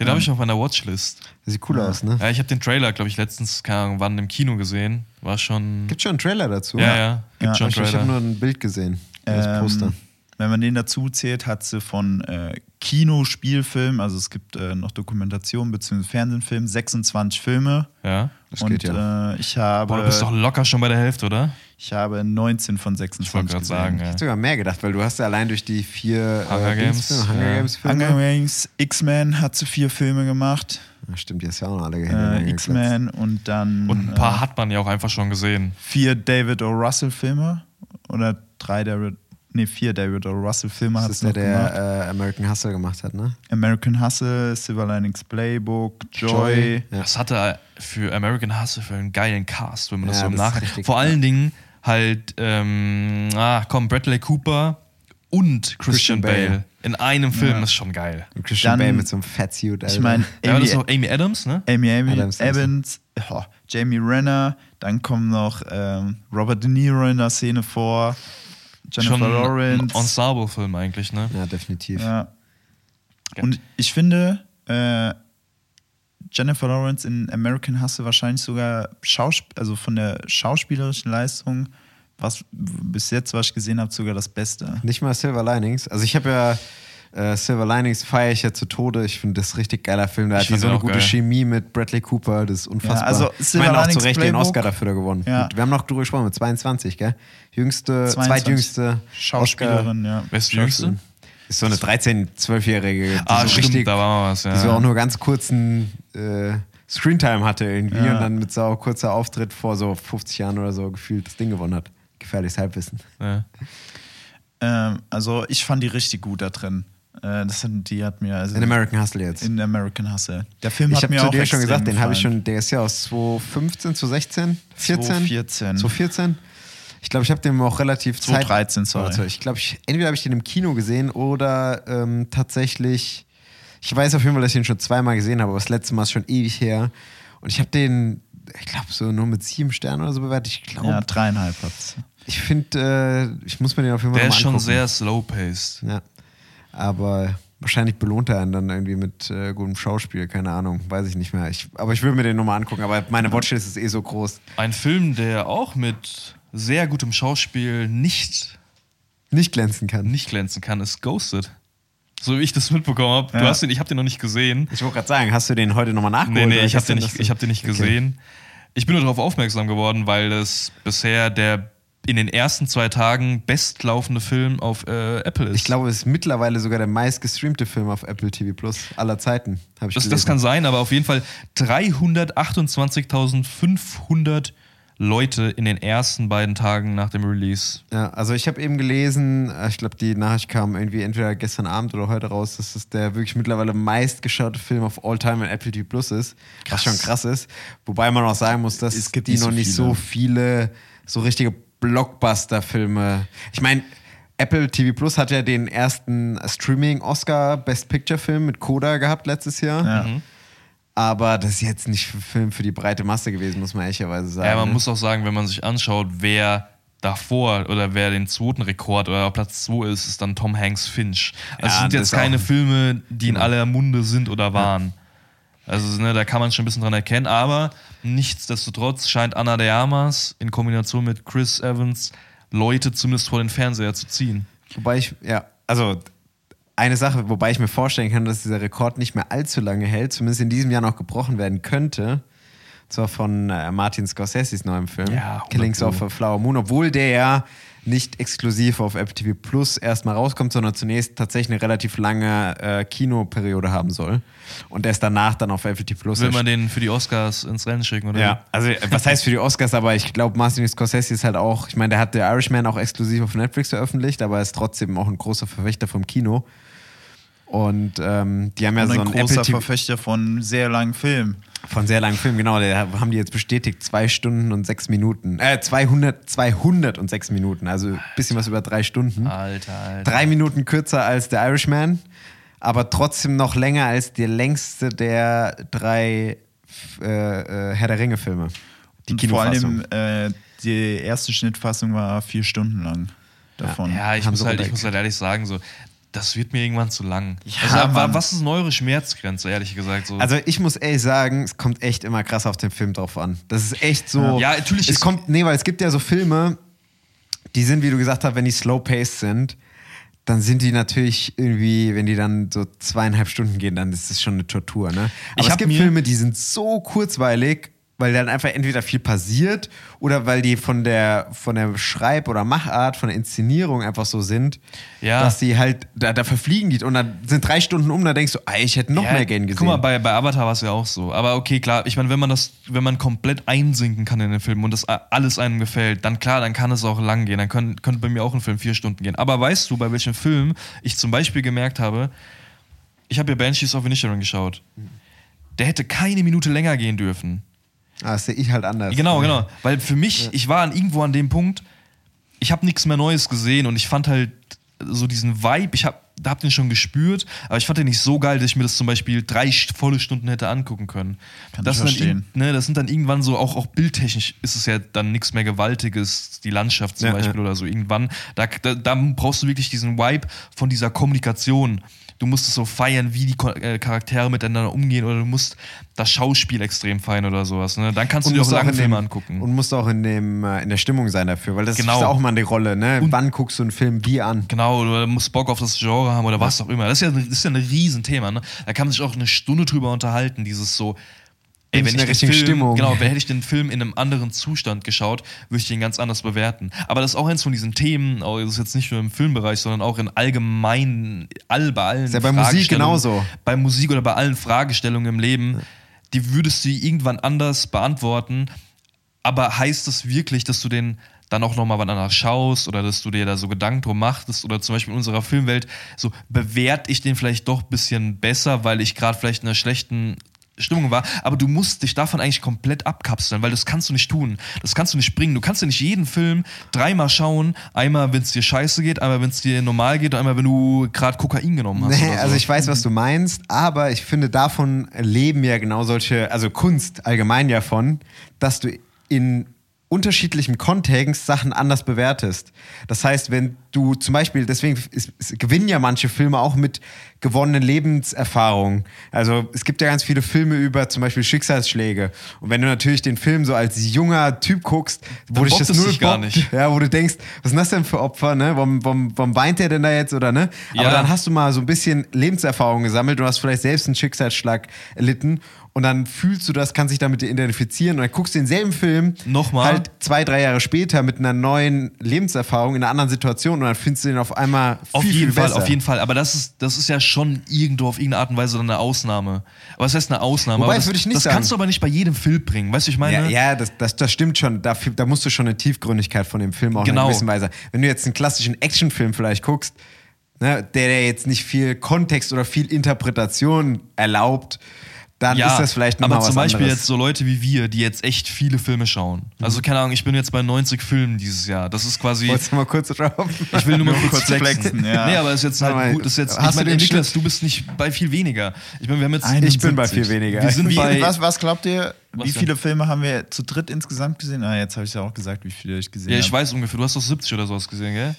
Den habe ich auf meiner Watchlist. Sieht cool aus, ne? Ja, ich habe den Trailer, glaube ich, letztens, keine Ahnung, wann im Kino gesehen. War schon. Gibt schon einen Trailer dazu? ja, ja, gibt Ja, schon Ich, einen ich habe Trailer. nur ein Bild gesehen. Das Ähm, Poster. Wenn man den dazu zählt, hat sie von äh, Kino, Spielfilm, also es gibt äh, noch Dokumentation bzw. Fernsehfilm, 26 Filme. Ja. Das und geht ja. äh, ich, habe, Boah, du bist doch locker schon bei der Hälfte, oder? ich habe 19 von Ich wollte 26 gerade gesehen. sagen, Ich ja. hätte sogar mehr gedacht, weil du hast ja allein durch die vier Hunger äh, Games, Dingsfilme, Hunger ja. Games Filme. Hunger Games, X-Men hat sie vier Filme gemacht. Ja, stimmt, die hast ja auch noch alle Äh, X-Men und dann Und ein paar äh, hat man ja auch einfach schon gesehen. vier David O. Russell Filme oder drei David, nee, vier David O. Russell Filme hat Das sie ist der, noch gemacht. der äh, American Hustle gemacht hat, ne? American Hustle, Silver Linings Playbook, Joy. Joy. Ja. Was hatte er für American Hustle für einen geilen Cast, wenn man das Ja, so im das Nachhinein. Vor geil. allen Dingen halt, ähm, ah, komm, Bradley Cooper und Christian, Christian Bale. Bale. in einem Film Ja. ist schon geil. Und Christian Dann- Bale mit so einem Fatsuit, Alter. Ich meine, das ist Amy, auch Amy Adams, ne? Amy, Amy Adams, Evans, oh, Jamie Renner, dann kommen noch ähm, Robert De Niro in der Szene vor, Jennifer schon ein Lawrence. Ensemble-Film eigentlich, ne? ja, definitiv. Ja. Und ich finde, äh, Jennifer Lawrence in American Hustle wahrscheinlich sogar Schausp also von der schauspielerischen Leistung, was bis jetzt, was ich gesehen habe, sogar das Beste. Nicht mal Silver Linings. Also ich habe ja äh, Silver Linings feiere ich ja zu Tode. Ich finde das ein richtig geiler Film. Da Ich hat die so den eine gute geil. Chemie mit Bradley Cooper. Das ist unfassbar. also ich Silver meine auch zu Linings Recht den Playbook. Oscar dafür da gewonnen. Ja. Mit, wir haben noch drüber gesprochen mit 22, gell? Jüngste, 22. zweitjüngste Schauspielerin, ja. Wer ist Jüngste? So eine 13-, 12-Jährige. die Ah, so stimmt, richtig, da war mal was, ja. Die so auch nur ganz kurzen äh, Screentime hatte irgendwie Ja. und dann mit so kurzer Auftritt vor so 50 Jahren oder so gefühlt das Ding gewonnen hat. Gefährliches Halbwissen. ja. Ähm, also ich fand die richtig gut da drin. Äh, das hat, die hat mir also In American Hustle jetzt. in American Hustle. Der Film ich hat habe mir zu auch dir schon gesagt, den habe ich schon, der ist ja aus 2015, 2016, 14? 2014. 2014. Ich glaube, ich habe den auch relativ 2013, sorry. Warte, Ich glaube, ich, entweder habe ich den im Kino gesehen oder ähm, tatsächlich. Ich weiß auf jeden Fall, dass ich den schon zweimal gesehen habe, aber das letzte Mal ist schon ewig her. Und ich habe den, ich glaube, so nur mit sieben Sternen oder so bewertet. Ich glaube, Ja, dreieinhalb hat's. ich finde, äh, ich muss mir den auf jeden Fall Der mal ist schon angucken. sehr slow-paced. Ja. Aber wahrscheinlich belohnt er einen dann irgendwie mit äh, gutem Schauspiel, keine Ahnung, weiß ich nicht mehr. Ich, aber ich will mir den nochmal angucken, aber meine Watchlist ist eh so groß. Ein Film, der auch mit sehr gutem Schauspiel nicht, Nicht glänzen kann. nicht glänzen kann, ist Ghosted. So wie ich das mitbekommen habe. Du Ja. hast den, ich habe den noch nicht gesehen. Ich wollte gerade sagen, hast du den heute nochmal nachgeholt? Nee, nee, ich habe den, nicht- ich du- hab den nicht Okay. gesehen. Ich bin nur darauf aufmerksam geworden, weil es bisher der in den ersten zwei Tagen bestlaufende Film auf äh, Apple ist. Ich glaube, es ist mittlerweile sogar der meistgestreamte Film auf Apple TV Plus aller Zeiten. Ich das, gelesen. das kann sein, aber auf jeden Fall 328.500 Leute in den ersten beiden Tagen nach dem Release. Ja, also ich habe eben gelesen, äh, ich glaube, die Nachricht kam irgendwie entweder gestern Abend oder heute raus, dass es der wirklich mittlerweile meistgeschaute Film of all time in Apple TV Plus ist. Was schon krass ist. Wobei man auch sagen muss, dass Es gibt die noch so nicht so viele so richtige Blockbuster-Filme. Ich meine, Apple TV Plus hat ja den ersten Streaming-Oscar Best Picture-Film mit Coda gehabt letztes Jahr. Ja. Aber das ist jetzt nicht ein Film für die breite Masse gewesen, muss man ehrlicherweise sagen. Ja, man ne? muss auch sagen, wenn man sich anschaut, wer davor oder wer den zweiten Rekord oder auf Platz 2 ist, ist dann Tom Hanks Finch. Also Ja, es sind jetzt keine Filme, die in aller Munde sind oder waren. Also ne, da kann man schon ein bisschen dran erkennen, aber nichtsdestotrotz scheint Anna de Armas in Kombination mit Chris Evans Leute zumindest vor den Fernseher zu ziehen. Wobei ich, ja, also eine Sache, wobei ich mir vorstellen kann, dass dieser Rekord nicht mehr allzu lange hält, zumindest in diesem Jahr noch gebrochen werden könnte. Und zwar von äh, Martin Scorseses neuem Film, Ja, 100 Killings of a Flower Moon, obwohl der ja nicht exklusiv auf Apple TV Plus erstmal rauskommt, sondern zunächst tatsächlich eine relativ lange äh, Kinoperiode haben soll. Und erst danach dann auf Apple TV Plus Will man den für die Oscars ins Rennen schicken, oder? ja, also äh, was heißt für die Oscars, aber ich glaube, Martin Scorsese ist halt auch, ich meine, der hat The Irishman auch exklusiv auf Netflix veröffentlicht, aber er ist trotzdem auch ein großer Verfechter vom Kino. Und ähm, die haben ja Und so ein einen großer Apple TV Verfechter von sehr langen Filmen. Von sehr langen Film, genau, der haben die jetzt bestätigt, zwei Stunden und sechs Minuten, äh, 200, 200 und sechs Minuten, also ein bisschen was über drei Stunden. Alter, Alter. Drei Minuten kürzer als The Irishman, aber trotzdem noch länger als der längste der drei äh, äh, Herr der Ringe-Filme. Die Und vor Kinofassung. allem äh, die erste Schnittfassung war vier Stunden lang davon. Ja, ich muss, halt, ich muss halt ehrlich sagen, so, das wird mir irgendwann zu lang. Ja, also, Mann. was ist denn eure Schmerzgrenze, ehrlich gesagt? So? Also ich muss ehrlich sagen, es kommt echt immer krass auf den Film drauf an. Das ist echt so. Ja, natürlich Es kommt, nee, weil es gibt ja so Filme, die sind, wie du gesagt hast, wenn die slow-paced sind, dann sind die natürlich irgendwie, wenn die dann so zweieinhalb Stunden gehen, dann ist das schon eine Tortur, ne? Aber Ich es gibt Filme, die sind so kurzweilig, weil dann einfach entweder viel passiert oder weil die von der, von der Schreib- oder Machart, von der Inszenierung einfach so sind, Ja. dass die halt, da, da verfliegen die und dann sind drei Stunden um, da denkst du, ey, ich hätte noch Ja, mehr gern gesehen. Guck mal, bei, bei Avatar war es ja auch so. Aber okay, klar, ich meine, wenn man das, wenn man komplett einsinken kann in den Film und das alles einem gefällt, dann klar, dann kann es auch lang gehen. Dann können, könnte bei mir auch ein Film vier Stunden gehen. Aber weißt du, bei welchem Film ich zum Beispiel gemerkt habe, ich habe ja Banshees of Inisherin geschaut. Der hätte keine Minute länger gehen dürfen. Ah, das sehe ich halt anders. Genau, genau. Weil für mich, ich war an irgendwo an dem Punkt, ich habe nichts mehr Neues gesehen und ich fand halt so diesen Vibe, ich hab, hab den schon gespürt, aber ich fand den nicht so geil, dass ich mir das zum Beispiel drei volle Stunden hätte angucken können. Kann das, ich sind dann verstehen. irg- ne, das sind dann irgendwann so, auch, auch bildtechnisch ist es ja dann nichts mehr Gewaltiges, die Landschaft zum Ja, Beispiel ja. oder so. Irgendwann, da, da, da brauchst du wirklich diesen Vibe von dieser Kommunikation. Du musst es so feiern, wie die äh, Charaktere miteinander umgehen oder du musst das Schauspiel extrem feiern oder sowas. Ne? Dann kannst du dir auch lange Filme angucken. Und musst auch in, dem, äh, in der Stimmung sein dafür, weil das Genau. ist auch mal eine Rolle. Ne? Und- Wann guckst du einen Film wie an? Genau, oder musst Bock auf das Genre haben oder was auch immer. Das ist ja, das ist ja ein Riesenthema. Ne? Da kann man sich auch eine Stunde drüber unterhalten, dieses so. Ey, wenn ich den Film, Stimmung? genau, hätte ich den Film in einem anderen Zustand geschaut, würde ich den ganz anders bewerten. Aber das ist auch eins von diesen Themen, auch das ist jetzt nicht nur im Filmbereich, sondern auch in allgemein, all bei allen Ist ja bei Musik genauso. Bei Musik oder bei allen Fragestellungen im Leben, die würdest du irgendwann anders beantworten. Aber heißt das wirklich, dass du den dann auch nochmal was anderes schaust oder dass du dir da so Gedanken drum machtest oder zum Beispiel in unserer Filmwelt, so bewerte ich den vielleicht doch ein bisschen besser, weil ich gerade vielleicht in einer schlechten Stimmung war, aber du musst dich davon eigentlich komplett abkapseln, weil das kannst du nicht tun. Das kannst du nicht bringen. Du kannst ja nicht jeden Film dreimal schauen. Einmal, wenn es dir scheiße geht, einmal, wenn es dir normal geht und einmal, wenn du gerade Kokain genommen hast. Nee, oder so. also ich weiß, was du meinst, aber ich finde, davon leben ja genau solche, also Kunst allgemein ja von, dass du in unterschiedlichem Kontext Sachen anders bewertest. Das heißt, wenn du zum Beispiel, deswegen ist, es gewinnen ja manche Filme auch mit gewonnenen Lebenserfahrungen. Also es gibt ja ganz viele Filme über zum Beispiel Schicksalsschläge. Und wenn du natürlich den Film so als junger Typ guckst, wo Dann dich das null gar nicht. ja, wo du denkst, was sind das denn für Opfer, ne? Warum, warum, warum weint der denn da jetzt oder ne? Aber Ja. dann hast du mal so ein bisschen Lebenserfahrung gesammelt und hast vielleicht selbst einen Schicksalsschlag erlitten und dann fühlst du das, kannst dich damit identifizieren und dann guckst du denselben Film Nochmal. halt zwei, drei Jahre später mit einer neuen Lebenserfahrung in einer anderen Situation und dann findest du den auf einmal viel, Auf jeden viel Fall, besser. auf jeden Fall. Aber das ist, das ist ja schon irgendwo auf irgendeine Art und Weise dann eine Ausnahme. Aber was heißt eine Ausnahme? Wobei, aber das, würde ich nicht das sagen. kannst du aber nicht bei jedem Film bringen. Weißt du, ich meine? Ja, ja das, das, das stimmt schon. Da, da musst du schon eine Tiefgründigkeit von dem Film auch in Genau. einer gewissen Weise. Wenn du jetzt einen klassischen Actionfilm vielleicht guckst, ne, der, der jetzt nicht viel Kontext oder viel Interpretation erlaubt, dann ist das vielleicht nochmal aber was zum Beispiel anderes. jetzt so Leute wie wir, die jetzt echt viele Filme schauen. Also keine Ahnung, ich bin jetzt bei 90 Filmen dieses Jahr. Das ist quasi. Wolltest du mal kurz drauf? Ich will nur mal Nur kurz flexen. flexen, ja. Nee, aber es ist jetzt mal, halt gut. Ist jetzt, hast ich meine, Niklas, du bist nicht bei viel weniger. Ich meine, wir haben jetzt. Ein- Ich bin bei 71. viel weniger. Wir sind bei- was, was glaubt ihr, Was wie denn? viele Filme haben wir zu dritt insgesamt gesehen? Ah, jetzt habe ich ja auch gesagt, wie viele ich gesehen Ja, habe. ich weiß ungefähr. Du hast doch 70 oder sowas gesehen, gell?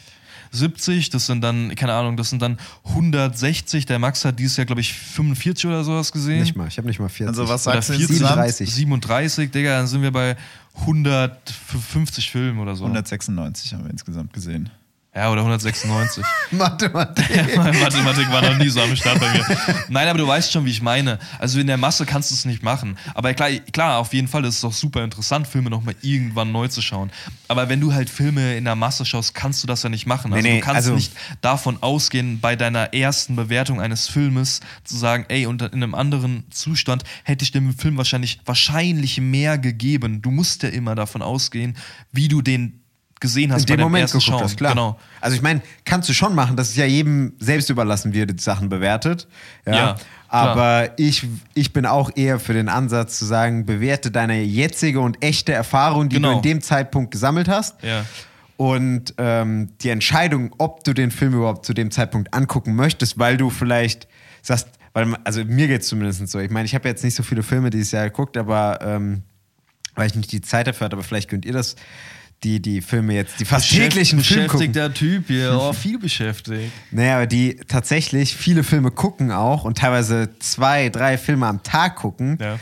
70, das sind dann, keine Ahnung, das sind dann 160. Der Max hat dieses Jahr, glaube ich, 45 oder sowas gesehen. nicht mal, ich habe nicht mal 40. Also was Oder sagst du 40, insgesamt? 37. 37, Digga, dann sind wir bei 150 Filmen oder so. 196 haben wir insgesamt gesehen. Ja, oder 196. Mathematik. Mathematik war noch nie so am Start bei mir. Nein, aber du weißt schon, wie ich meine. Also in der Masse kannst du es nicht machen. Aber klar, klar, auf jeden Fall ist es doch super interessant, Filme nochmal irgendwann neu zu schauen. Aber wenn du halt Filme in der Masse schaust, kannst du das ja nicht machen. Also Nee, nee, du kannst also- nicht davon ausgehen, bei deiner ersten Bewertung eines Filmes zu sagen, ey, und in einem anderen Zustand hätte ich dem Film wahrscheinlich, wahrscheinlich mehr gegeben. Du musst ja immer davon ausgehen, wie du den gesehen hast in dem Moment ersten geguckt Schauen. hast, klar. Genau. Also ich meine, kannst du schon machen, dass es ja jedem selbst überlassen wird, die Sachen bewertet. Ja. Ja. Aber ich, ich bin auch eher für den Ansatz zu sagen, bewerte deine jetzige und echte Erfahrung, die Genau. du in dem Zeitpunkt gesammelt hast. Ja. Und ähm, die Entscheidung, ob du den Film überhaupt zu dem Zeitpunkt angucken möchtest, weil du vielleicht sagst, weil, also mir geht es zumindest so. Ich meine, ich habe jetzt nicht so viele Filme dieses Jahr geguckt, aber ähm, weil ich nicht die Zeit dafür hatte, aber vielleicht könnt ihr das, die, die Filme jetzt, die fast täglichen Film gucken. Beschäftigter Typ hier, oh, viel beschäftigt. Naja, aber die tatsächlich viele Filme gucken auch und teilweise zwei, drei Filme am Tag gucken. Ja.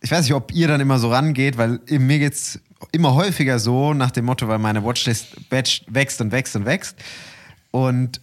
Ich weiß nicht, ob ihr dann immer so rangeht, weil mir geht's immer häufiger so nach dem Motto, weil meine Watchlist wächst wächst und wächst und wächst. Und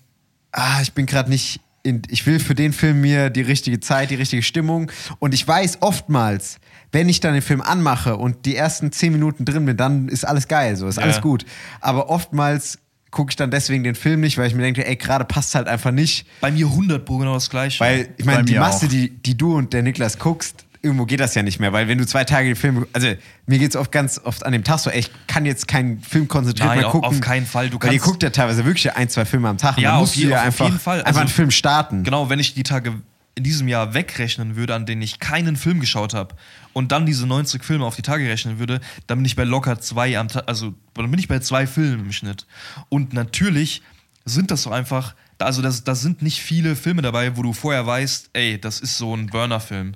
ah, ich bin gerade nicht. Ich will für den Film mir die richtige Zeit, die richtige Stimmung. Und ich weiß oftmals, wenn ich dann den Film anmache und die ersten zehn Minuten drin bin, dann ist alles geil, so ist Ja. alles gut. Aber oftmals gucke ich dann deswegen den Film nicht, weil ich mir denke, ey, gerade passt halt einfach nicht. Bei mir 100 Pro genau das gleiche. Weil, ich meine, die Masse, auch. die, die du und der Niklas guckst, irgendwo geht das ja nicht mehr, weil wenn du zwei Tage den Film, also mir geht es oft ganz oft an dem Tag so, ey, ich kann jetzt keinen Film konzentriert Nein, mehr gucken. auf keinen Fall. Du weil ihr kannst- guckt ja teilweise wirklich ein, zwei Filme am Tag Ja, auf musst du je- ja auf einfach, jeden Fall. einfach Also- einen Film starten. Genau, wenn ich die Tage in diesem Jahr wegrechnen würde, an denen ich keinen Film geschaut habe und dann diese 90 Filme auf die Tage rechnen würde, dann bin ich bei locker zwei am Tag, also dann bin ich bei zwei Filmen im Schnitt. Und natürlich sind das so einfach, also das, da sind nicht viele Filme dabei, wo du vorher weißt, ey, das ist so ein Burner-Film.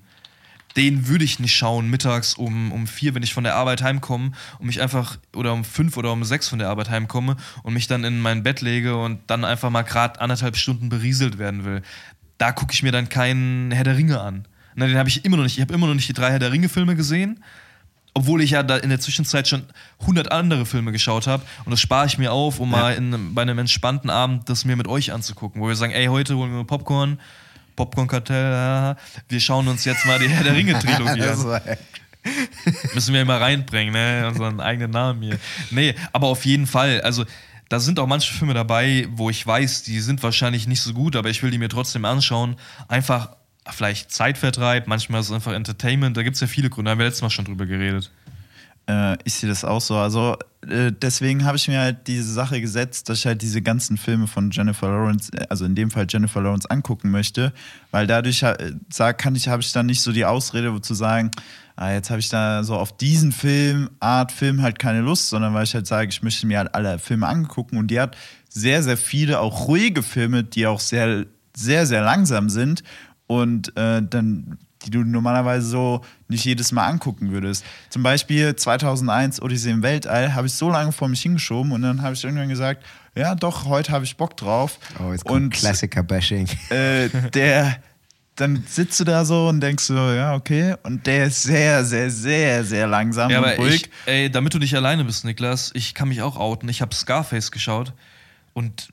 Den würde ich nicht schauen mittags um, um vier, wenn ich von der Arbeit heimkomme und mich einfach, oder um fünf oder um sechs von der Arbeit heimkomme und mich dann in mein Bett lege und dann einfach mal gerade anderthalb Stunden berieselt werden will. Da gucke ich mir dann keinen Herr der Ringe an. Na, den habe ich immer noch nicht. Ich habe immer noch nicht die drei Herr der Ringe-Filme gesehen. Obwohl ich ja da in der Zwischenzeit schon 100 andere Filme geschaut habe. Und das spare ich mir auf, um mal in, bei einem entspannten Abend das mir mit euch anzugucken. Wo wir sagen, ey, heute holen wir Popcorn. Popcorn-Kartell, wir schauen uns jetzt mal die Herr der Ringe-Trilogie Das an. Müssen wir immer reinbringen, ne? Unseren eigenen Namen hier. Nee, aber auf jeden Fall. Also, da sind auch manche Filme dabei, wo ich weiß, die sind wahrscheinlich nicht so gut, aber ich will die mir trotzdem anschauen. Einfach vielleicht Zeitvertreib, manchmal ist es einfach Entertainment. Da gibt es ja viele Gründe. Da haben wir letztes Mal schon drüber geredet. Äh, ich sehe das auch so. Also äh, deswegen habe ich mir halt diese Sache gesetzt, dass ich halt diese ganzen Filme von Jennifer Lawrence, äh, also in dem Fall Jennifer Lawrence, angucken möchte, weil dadurch äh, kann ich, habe ich dann nicht so die Ausrede, wo zu sagen, ah, jetzt habe ich da so auf diesen Film, Art Film halt keine Lust, sondern weil ich halt sage, ich möchte mir halt alle Filme angucken und die hat sehr, sehr viele auch ruhige Filme, die auch sehr, sehr, sehr langsam sind und äh, dann die du normalerweise so nicht jedes Mal angucken würdest. Zum Beispiel 2001 Odyssee im Weltall habe ich so lange vor mich hingeschoben und dann habe ich irgendwann gesagt, ja doch, heute habe ich Bock drauf. Oh, jetzt kommt und Klassiker-Bashing. äh, der, dann sitzt du da so und denkst so, ja, okay. Und der ist sehr, sehr, sehr, sehr langsam Ja, und aber ruhig. ich, ey, damit du nicht alleine bist, Niklas, ich kann mich auch outen. Ich habe Scarface geschaut und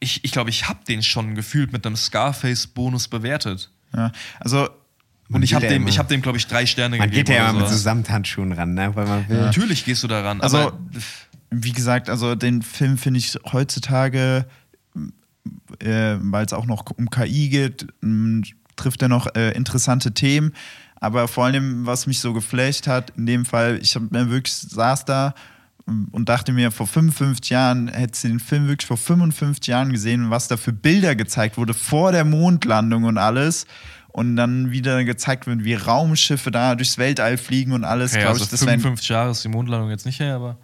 ich ich, glaube, ich habe den schon gefühlt mit einem Scarface-Bonus bewertet. ja, also, Und ich habe dem, ich hab dem glaube ich, drei Sterne Man gegeben. geht ja immer mit so sowas. Samthandschuhen ran, ne? weil man will. Natürlich gehst du daran. Also, aber wie gesagt, also den Film finde ich heutzutage, äh, weil es auch noch um KI geht, m, trifft er noch äh, interessante Themen. Aber vor allem, was mich so geflasht hat, in dem Fall, ich hab mir wirklich saß da m, und dachte mir, vor 55 Jahren hättest du den Film wirklich vor 55 Jahren gesehen, was da für Bilder gezeigt wurde vor der Mondlandung und alles. Und dann wieder gezeigt wird, wie Raumschiffe da durchs Weltall fliegen und alles. okay, also ich, das wär ein 55 Jahre ist die Mondlandung jetzt nicht her, aber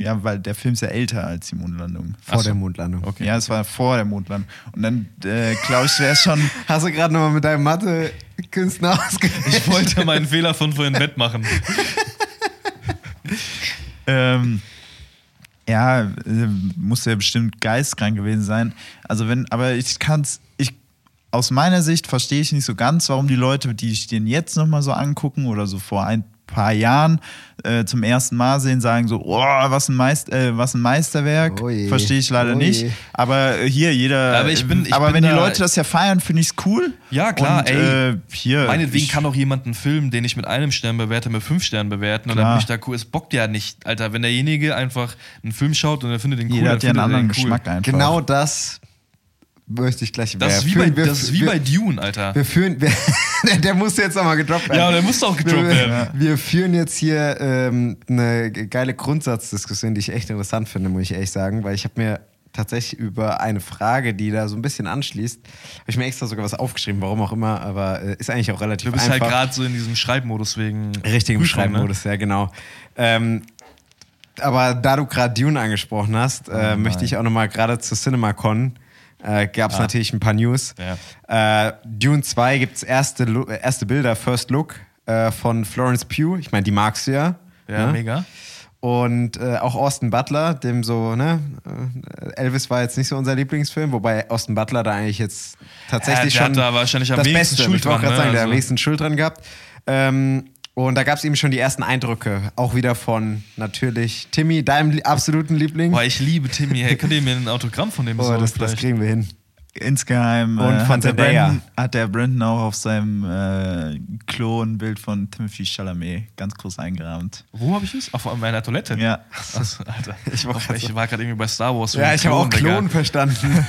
ja, weil der Film ist ja älter als die Mondlandung. Vor so. der Mondlandung. Okay. Ja, es war vor der Mondlandung. Und dann, äh, glaube ich, wäre es schon. Hast du gerade nochmal mit deinem Mathe-Künstler ausgerechnet? ich wollte meinen Fehler von vorhin wettmachen. Ähm, ja, äh, muss ja bestimmt geistkrank gewesen sein. Also wenn, aber ich kann's, ich aus meiner Sicht verstehe ich nicht so ganz, warum die Leute, die sich den jetzt nochmal so angucken oder so vor ein paar Jahren äh, zum ersten Mal sehen, sagen so, oh, was ein, Meist, äh, was ein Meisterwerk. Oh je. Verstehe ich leider Oh nicht. Aber äh, hier, jeder. Aber ich bin- ich aber bin wenn die Leute das ja feiern, finde ich es cool. Ja, klar, Und, ey. Äh, hier, Meinetwegen ich, kann auch jemand einen Film, den ich mit einem Stern bewerte, mit fünf Sternen bewerten. Und dann Klar. bin ich da cool. Es bockt ja nicht, Alter. Wenn derjenige einfach einen Film schaut und er findet den cool, Jeder dann hat ja einen er anderen cool. Geschmack einfach. Genau das möchte ich gleich Das ist, wie wir bei, führen- wir- das ist wie wir, bei Dune, Alter. Wir führen. Wir, der musste jetzt nochmal gedroppt werden. Ja, der muss auch gedroppt werden. Wir führen jetzt hier ähm, eine geile Grundsatzdiskussion, die ich echt interessant finde, muss ich ehrlich sagen, weil ich habe mir tatsächlich über eine Frage, die da so ein bisschen anschließt, habe ich mir extra sogar was aufgeschrieben, warum auch immer, aber äh, ist eigentlich auch relativ Du bist einfach. halt gerade so in diesem Schreibmodus wegen. Richtig im Prüfung, ne? Schreibmodus, ja, genau. Ähm, aber da du gerade Dune angesprochen hast, äh, möchte ich auch nochmal gerade zur CinemaCon. Äh, Gab es natürlich ein paar News. Äh, Dune 2 gibt es erste, äh, erste Bilder, First Look äh, von Florence Pugh. Ich meine, die magst du ja. Ja, ne? mega. Und äh, auch Austin Butler, dem so, ne? äh, Elvis war jetzt nicht so unser Lieblingsfilm, wobei Austin Butler da eigentlich jetzt tatsächlich Ja, der schon hat da wahrscheinlich am das wenigsten Beste, Schuld ich wollte dran, gerade sagen, ne? der am Also- wenigsten Schuld dran gehabt. Ähm, und da gab es eben schon die ersten Eindrücke, auch wieder von natürlich Timmy, deinem absoluten Liebling. Boah, ich liebe Timmy. Hey, könnt ihr mir ein Autogramm von dem oh, besorgen? das, das kriegen wir hin. Insgeheim Und äh, von hat, der. Brandon, hat der Brandon auch auf seinem äh, Klo ein Bild von Timothy Chalamet ganz groß eingerahmt. Wo habe ich es? Auf meiner Toilette? Ja. Was, Alter. Ich war ich war gerade irgendwie bei Star Wars. Ja, ich habe auch Digga. Klon verstanden.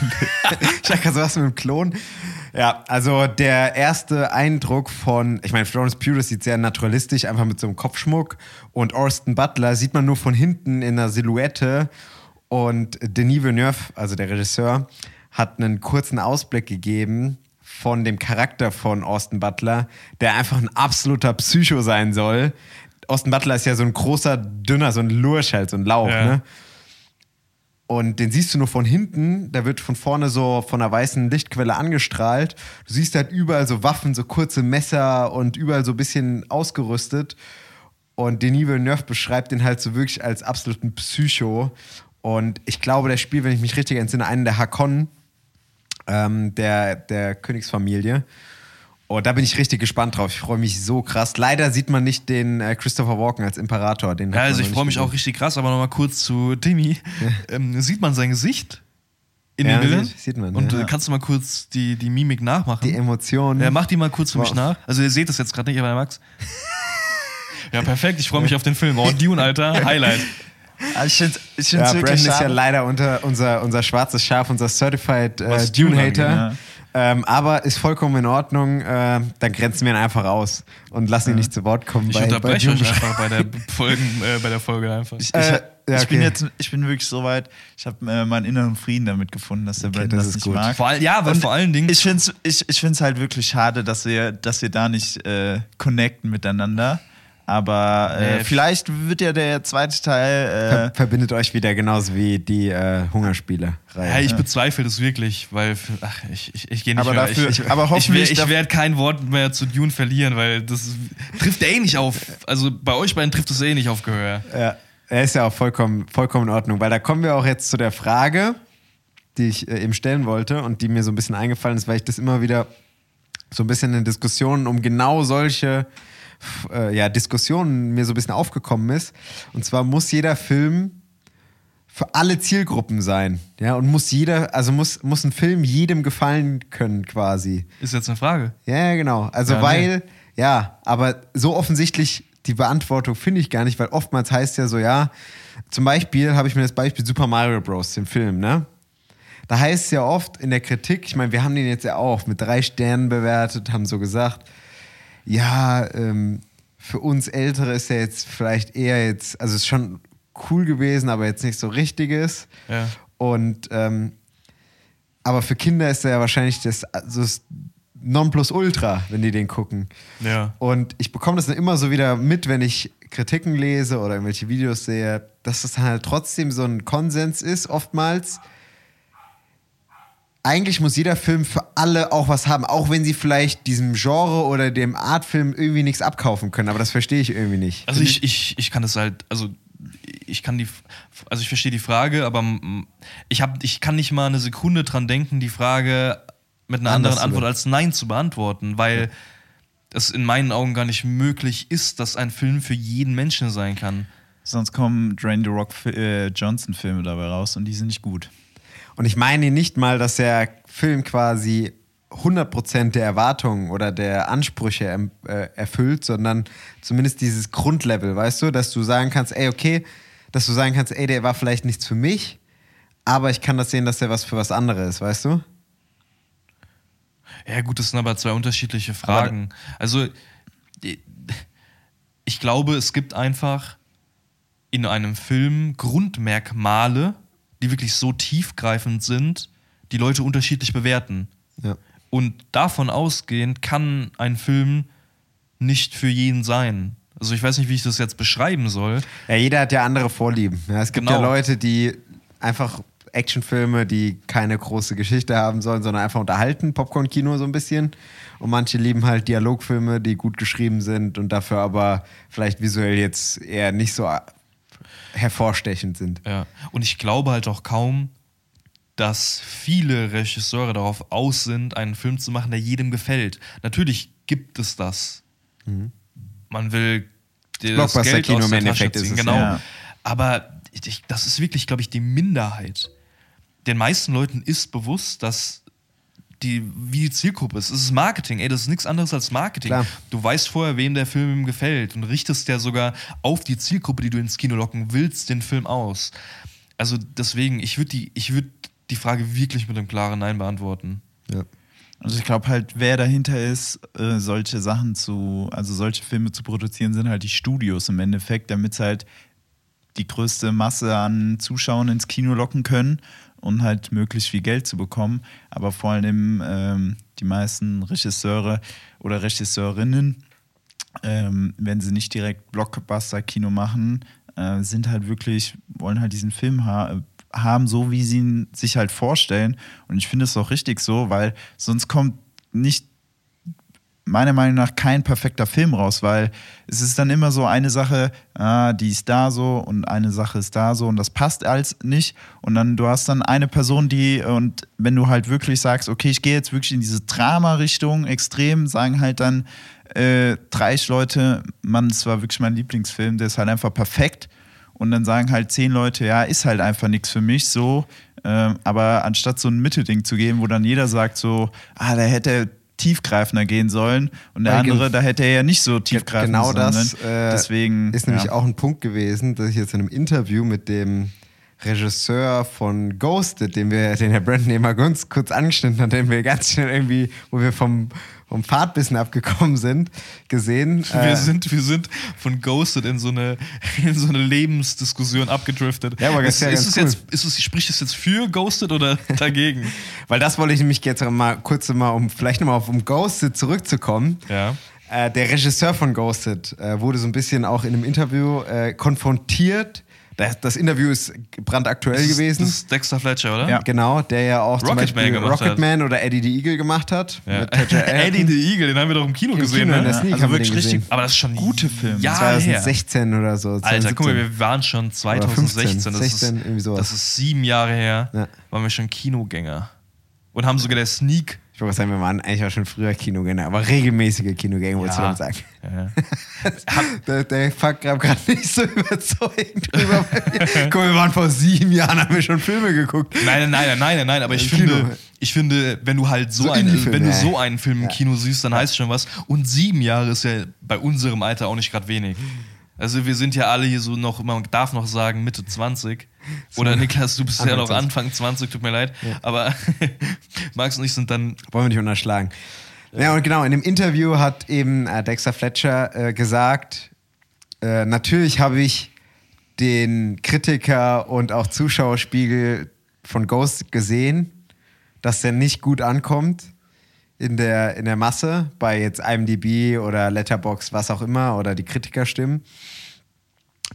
ich habe gerade so was mit dem Klon. Ja, also der erste Eindruck von, ich meine, Florence Pugh sieht sehr naturalistisch, einfach mit so einem Kopfschmuck. Und Austin Butler sieht man nur von hinten in der Silhouette. Und Denis Villeneuve, also der Regisseur, hat einen kurzen Ausblick gegeben von dem Charakter von Austin Butler, der einfach ein absoluter Psycho sein soll. Austin Butler ist ja so ein großer, dünner, so ein Lurch halt, so ein Lauch, Ja. ne? Und den siehst du nur von hinten, da wird von vorne so von einer weißen Lichtquelle angestrahlt. Du siehst halt überall so Waffen, so kurze Messer und überall so ein bisschen ausgerüstet. Und Denis Villeneuve beschreibt den halt so wirklich als absoluten Psycho. Und ich glaube, der spielt, wenn ich mich richtig entsinne, einen der Hakon, ähm, der, der Königsfamilie. Und da bin ich richtig gespannt drauf. Ich freue mich so krass. Leider sieht man nicht den äh, Christopher Walken als Imperator. Den Ja, also ich freue mich auch gesehen. richtig krass, aber nochmal kurz zu Timmy. Ähm, sieht man sein Gesicht in Ja, den Bildern? sieht- sieht man, Und ja. äh, kannst du mal kurz die, die Mimik nachmachen? Die Emotionen. Ja, mach die mal kurz für mich Wow. nach. Also ihr seht das jetzt gerade nicht, aber der Max. ja, perfekt. Ich freue mich auf den Film. Oh, Dune, Alter. Highlight. Also ich finde es ich Ja, find's wirklich Brandon ist ja leider unter unser, unser schwarzes Schaf, unser Certified äh, Dune-Hater. Ähm, aber ist vollkommen in Ordnung. Äh, dann grenzen wir ihn einfach aus und lassen ihn nicht zu Wort kommen. Ich bei- bei unterbreche euch Dune. einfach bei der, Folgen, äh, bei der Folge einfach. Ich, ich, Äh, ja, ich bin okay. jetzt, ich bin wirklich so weit, ich habe äh, meinen inneren Frieden damit gefunden, dass der Okay, Brandon das das, ist nicht gut. mag. vor all, ja, weil Und vor allen Dingen. Ich finde es ich, ich find's halt wirklich schade, dass wir, dass wir da nicht äh, connecten miteinander. Aber äh, Nee. vielleicht wird ja der zweite Teil. Ver Äh, verbindet euch wieder genauso wie die äh, Hungerspiele. ja, ich bezweifle das wirklich, weil ach, ich, ich, ich gehe nicht Aber mehr. dafür- ich, ich, aber ich, hoffentlich ich darf- werde kein Wort mehr zu Dune verlieren, weil das trifft eh nicht auf. Also bei euch beiden trifft es eh nicht auf Gehör. Ja, er ist ja auch vollkommen, vollkommen in Ordnung, weil da kommen wir auch jetzt zu der Frage, die ich äh, eben stellen wollte und die mir so ein bisschen eingefallen ist, weil ich das immer wieder so ein bisschen in Diskussionen um genau solche äh, ja, Diskussionen mir so ein bisschen aufgekommen ist. Und zwar muss jeder Film für alle Zielgruppen sein. Ja, und muss jeder, also muss, muss ein Film jedem gefallen können quasi. Ist jetzt eine Frage. Ja, ja, genau. Also Ja, weil, nee. ja, aber so offensichtlich die Beantwortung finde ich gar nicht, weil oftmals heißt ja so, ja, zum Beispiel habe ich mir das Beispiel Super Mario Bros., den Film, ne? Da heißt es ja oft in der Kritik, ich meine, wir haben den jetzt ja auch mit drei Sternen bewertet, haben so gesagt, ja, ähm, für uns Ältere ist er jetzt vielleicht eher jetzt, also ist schon cool gewesen, aber jetzt nicht so richtiges. Ja. Und ähm, aber für Kinder ist er ja wahrscheinlich das, also das Nonplusultra, wenn die den gucken. Ja. Und ich bekomme das dann immer so wieder mit, wenn ich Kritiken lese oder irgendwelche Videos sehe, dass das halt trotzdem so ein Konsens ist, oftmals. Eigentlich muss jeder Film für alle auch was haben, auch wenn sie vielleicht diesem Genre oder dem Artfilm irgendwie nichts abkaufen können. Aber das verstehe ich irgendwie nicht. Also ich, ich, ich kann das halt, also ich kann die, also ich verstehe die Frage, aber ich, hab, ich kann nicht mal eine Sekunde dran denken, die Frage mit einer Anders anderen Antwort als Nein zu beantworten, weil es in meinen Augen gar nicht möglich ist, dass ein Film für jeden Menschen sein kann. sonst kommen Drain the Rock äh, Johnson Filme dabei raus und die sind nicht gut. Und ich meine nicht mal, dass der Film quasi 100% der Erwartungen oder der Ansprüche äh, erfüllt, sondern zumindest dieses Grundlevel, weißt du, dass du sagen kannst, ey, okay, dass du sagen kannst, ey, der war vielleicht nichts für mich, aber ich kann das sehen, dass der was für was anderes ist, weißt du? Ja, gut, das sind aber zwei unterschiedliche Fragen. Also, ich glaube, es gibt einfach in einem Film Grundmerkmale, die wirklich so tiefgreifend sind, die Leute unterschiedlich bewerten. Ja. Und davon ausgehend kann ein Film nicht für jeden sein. Also ich weiß nicht, wie ich das jetzt beschreiben soll. Ja, jeder hat ja andere Vorlieben. Ja, es gibt Genau. ja Leute, die einfach Actionfilme, die keine große Geschichte haben sollen, sondern einfach unterhalten, Popcorn-Kino so ein bisschen. Und manche lieben halt Dialogfilme, die gut geschrieben sind und dafür aber vielleicht visuell jetzt eher nicht so hervorstechend sind. Ja. Und ich glaube halt auch kaum, dass viele Regisseure darauf aus sind, einen Film zu machen, der jedem gefällt. Natürlich gibt es das. Man will dir das Geld Blockbuster-Kino aus der Tasche ziehen, es, genau. ja. Aber ich, das ist wirklich, glaube ich, die Minderheit. Den meisten Leuten ist bewusst, dass die, wie die Zielgruppe ist. Es ist Marketing, ey, das ist nichts anderes als Marketing. Klar. Du weißt vorher, wem der Film gefällt und richtest ja sogar auf die Zielgruppe, die du ins Kino locken willst, den Film aus. Also deswegen, ich würde die, ich würd die Frage wirklich mit einem klaren Nein beantworten. Ja. Also ich glaube halt, wer dahinter ist, äh, solche Sachen zu, also solche Filme zu produzieren, sind halt die Studios im Endeffekt, damit sie halt die größte Masse an Zuschauern ins Kino locken können und halt möglichst viel Geld zu bekommen. Aber vor allem ähm, die meisten Regisseure oder Regisseurinnen, ähm, wenn sie nicht direkt Blockbuster-Kino machen, äh, sind halt wirklich, wollen halt diesen Film ha haben, so wie sie ihn sich halt vorstellen. Und ich finde es auch richtig so, weil sonst kommt nicht meiner Meinung nach kein perfekter Film raus, weil es ist dann immer so eine Sache, ah, die ist da so und eine Sache ist da so und das passt als nicht. Und dann du hast dann eine Person, die und wenn du halt wirklich sagst, okay, ich gehe jetzt wirklich in diese Drama-Richtung extrem, sagen halt dann äh, 30 Leute, Mann, das war wirklich mein Lieblingsfilm, der ist halt einfach perfekt. Und dann sagen halt zehn Leute, ja, ist halt einfach nichts für mich so, ähm, aber anstatt so ein Mittelding zu geben, wo dann jeder sagt so, ah, da hätte tiefgreifender gehen sollen und der Weil andere, da hätte er ja nicht so tiefgreifend Genau sollen. das äh, Deswegen ist nämlich ja. auch ein Punkt gewesen, dass ich jetzt in einem Interview mit dem Regisseur von Ghosted, den wir, den Herr Brandon eben mal ganz kurz angeschnitten hat, den wir ganz schnell irgendwie, wo wir vom, vom Pfad bisschen abgekommen sind, gesehen. Wir, Äh, sind, wir sind von Ghosted in so eine, in so eine Lebensdiskussion abgedriftet. Ja, aber ist, ja ist es cool. jetzt, ist es, spricht es jetzt für Ghosted oder dagegen? Weil das wollte ich nämlich jetzt mal kurz mal, um vielleicht nochmal auf um Ghosted zurückzukommen. Ja. Äh, der Regisseur von Ghosted äh, wurde so ein bisschen auch in einem Interview äh, konfrontiert. Das, das Interview ist brandaktuell Das ist- gewesen. Das ist Dexter Fletcher, oder? Ja. Genau, der ja auch zum Rocketman Beispiel oder Eddie the Eagle gemacht hat. Ja. Eddie the Eagle, den haben wir doch im Kino Im gesehen, Kino in ne? der Sneak Also wirklich richtig gesehen. Aber das ist schon Gute Filme. Jahre her. 2016 oder so. Alter, guck mal, 2017. wir waren schon 2016. 15, das, 16, ist, irgendwie sowas. das ist sieben Jahre her. Ja. Waren wir schon Kinogänger. Und haben sogar der Sneak. Ich wollte sagen, wir waren eigentlich auch schon früher Kinogänger, aber regelmäßige Kinogänger, Ja. dann sagen. Ja. Der, der Fuck kam gerade nicht so überzeugend drüber. Guck, wir waren vor sieben Jahren, haben wir schon Filme geguckt. Nein, nein, nein, nein, nein, aber ich Kino. finde, ich finde, wenn du halt so, So einen, wenn du so einen Film im Ja. Kino siehst, dann heißt schon was. Und sieben Jahre ist ja bei unserem Alter auch nicht gerade wenig. Also wir sind ja alle hier so noch, man darf noch sagen, Mitte 20. Oder Niklas, du bist ja noch 20. Anfang 20, tut mir leid. Aber Max und ich sind dann Wollen wir nicht unterschlagen. Ja, und genau, in dem Interview hat eben äh, Dexter Fletcher äh, gesagt, äh, natürlich habe ich den Kritiker und auch Zuschauerspiegel von Ghost gesehen, dass der nicht gut ankommt in der, in der Masse, bei jetzt IMDb oder Letterbox, was auch immer, oder die Kritikerstimmen.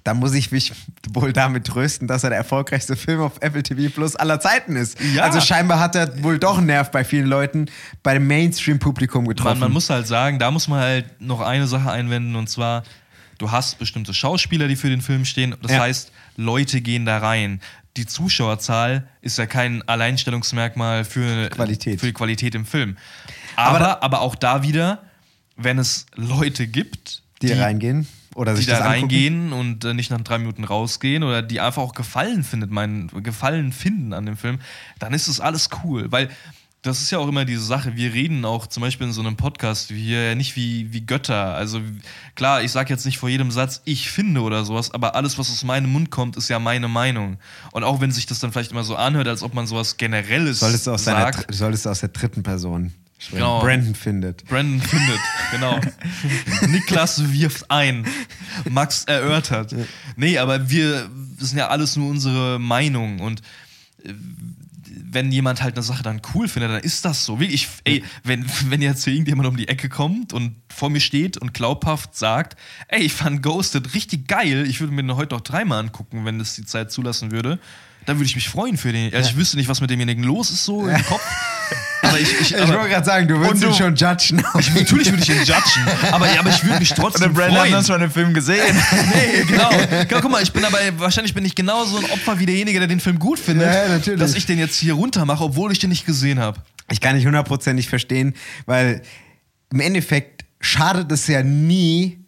Da muss ich mich wohl damit trösten, dass er der erfolgreichste Film auf Apple TV Plus aller Zeiten ist. Ja. Also scheinbar hat er wohl doch einen Nerv bei vielen Leuten beim Mainstream-Publikum getroffen. Man, man muss halt sagen, da muss man halt noch eine Sache einwenden und zwar, du hast bestimmte Schauspieler, die für den Film stehen. Das Ja. heißt, Leute gehen da rein. Die Zuschauerzahl ist ja kein Alleinstellungsmerkmal für, Qualität. für die Qualität im Film. Aber, aber, auch da wieder, wenn es Leute gibt, die, reingehen oder die sich da das angucken. reingehen und äh, nicht nach drei Minuten rausgehen oder die einfach auch Gefallen findet, meinen Gefallen finden an dem Film, dann ist es alles cool, weil das ist ja auch immer diese Sache. Wir reden auch zum Beispiel in so einem Podcast hier nicht wie, wie Götter. Also klar, ich sage jetzt nicht vor jedem Satz, ich finde oder sowas, aber alles, was aus meinem Mund kommt, ist ja meine Meinung. Und auch wenn sich das dann vielleicht immer so anhört, als ob man sowas Generelles Solltest du aus, deiner, sagt. Dr- solltest du aus der dritten Person sprechen. Genau. Brandon findet. Brandon findet, genau. Niklas wirft ein. Max erörtert. Nee, aber wir das sind ja alles nur unsere Meinung und äh, wenn jemand halt eine Sache dann cool findet, dann ist das so. Wirklich, ey, wenn, wenn jetzt irgendjemand um die Ecke kommt und vor mir steht und glaubhaft sagt, ey, ich fand Ghosted richtig geil, ich würde mir den heute noch dreimal angucken, wenn es die Zeit zulassen würde, dann würde ich mich freuen für den. Also ich wüsste nicht, was mit demjenigen los ist so im Kopf. Aber ich, ich, Ich wollte gerade sagen, du würdest Und ihn du- schon judgen. ich, natürlich würde ich ihn judgen, aber, aber ich würde mich Und trotzdem der Brandon hat das schon im Film gesehen. Nee, genau. genau. Guck mal, ich bin aber, wahrscheinlich bin ich genauso ein Opfer wie derjenige, der den Film gut findet, Ja, natürlich. dass ich den jetzt hier runter mache, obwohl ich den nicht gesehen habe. Ich kann nicht hundertprozentig verstehen, weil im Endeffekt schadet es ja nie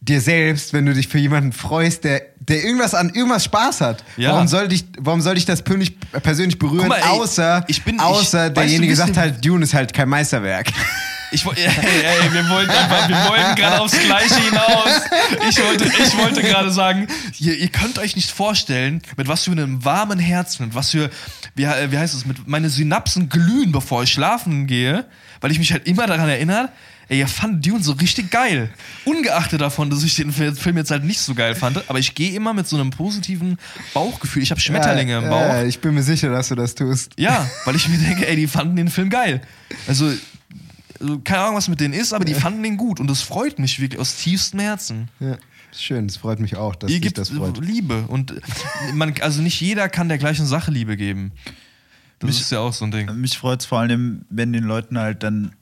dir selbst, wenn du dich für jemanden freust, der, der irgendwas an irgendwas Spaß hat. Ja. Warum soll dich, warum soll dich das persönlich, persönlich berühren, mal, ey, außer, ich bin- ich- außer weißt du, derjenige sagt halt, Dune ist halt kein Meisterwerk. Ich, ey, ey, wir wollten einfach, wir wollten gerade aufs Gleiche hinaus. Ich wollte, ich wollte gerade sagen, ihr, ihr könnt euch nicht vorstellen, mit was für einem warmen Herzen, mit was für, wie, wie heißt es, mit meine Synapsen glühen, bevor ich schlafen gehe, weil ich mich halt immer daran erinnere, ey, ihr fand Dune so richtig geil. Ungeachtet davon, dass ich den Film jetzt halt nicht so geil fand, aber ich gehe immer mit so einem positiven Bauchgefühl. Ich habe Schmetterlinge im Bauch. Ja, ich bin mir sicher, dass du das tust. Ja, weil ich mir denke, ey, die fanden den Film geil. Also, also keine Ahnung, was mit denen ist, aber die fanden den gut und das freut mich wirklich aus tiefstem Herzen. Ja, schön, das freut mich auch, dass Ihr dich gibt das freut. Liebe und man, also nicht jeder kann der gleichen Sache Liebe geben. Das ist ja auch so ein Ding. Mich freut es vor allem, wenn den Leuten halt dann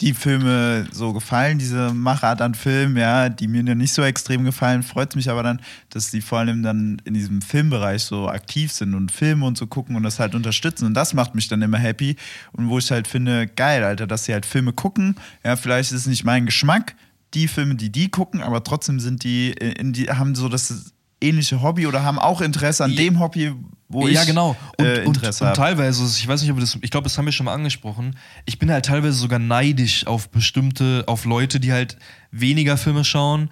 die Filme so gefallen, diese Machart an Filmen, ja, die mir nicht so extrem gefallen, freut es mich aber dann, dass die vor allem dann in diesem Filmbereich so aktiv sind und Filme und so gucken und das halt unterstützen. Und das macht mich dann immer happy. Und wo ich halt finde, geil, Alter, dass sie halt Filme gucken. Ja, vielleicht ist es nicht mein Geschmack, die Filme, die die gucken, aber trotzdem sind die, in die haben so das ähnliche Hobby oder haben auch Interesse an Ja. dem Hobby, wo ich ja, genau. Und, äh, und, Interesse und habe. teilweise, ich weiß nicht, ob das, ich glaube, das haben wir schon mal angesprochen. Ich bin halt teilweise sogar neidisch auf bestimmte, auf Leute, die halt weniger Filme schauen,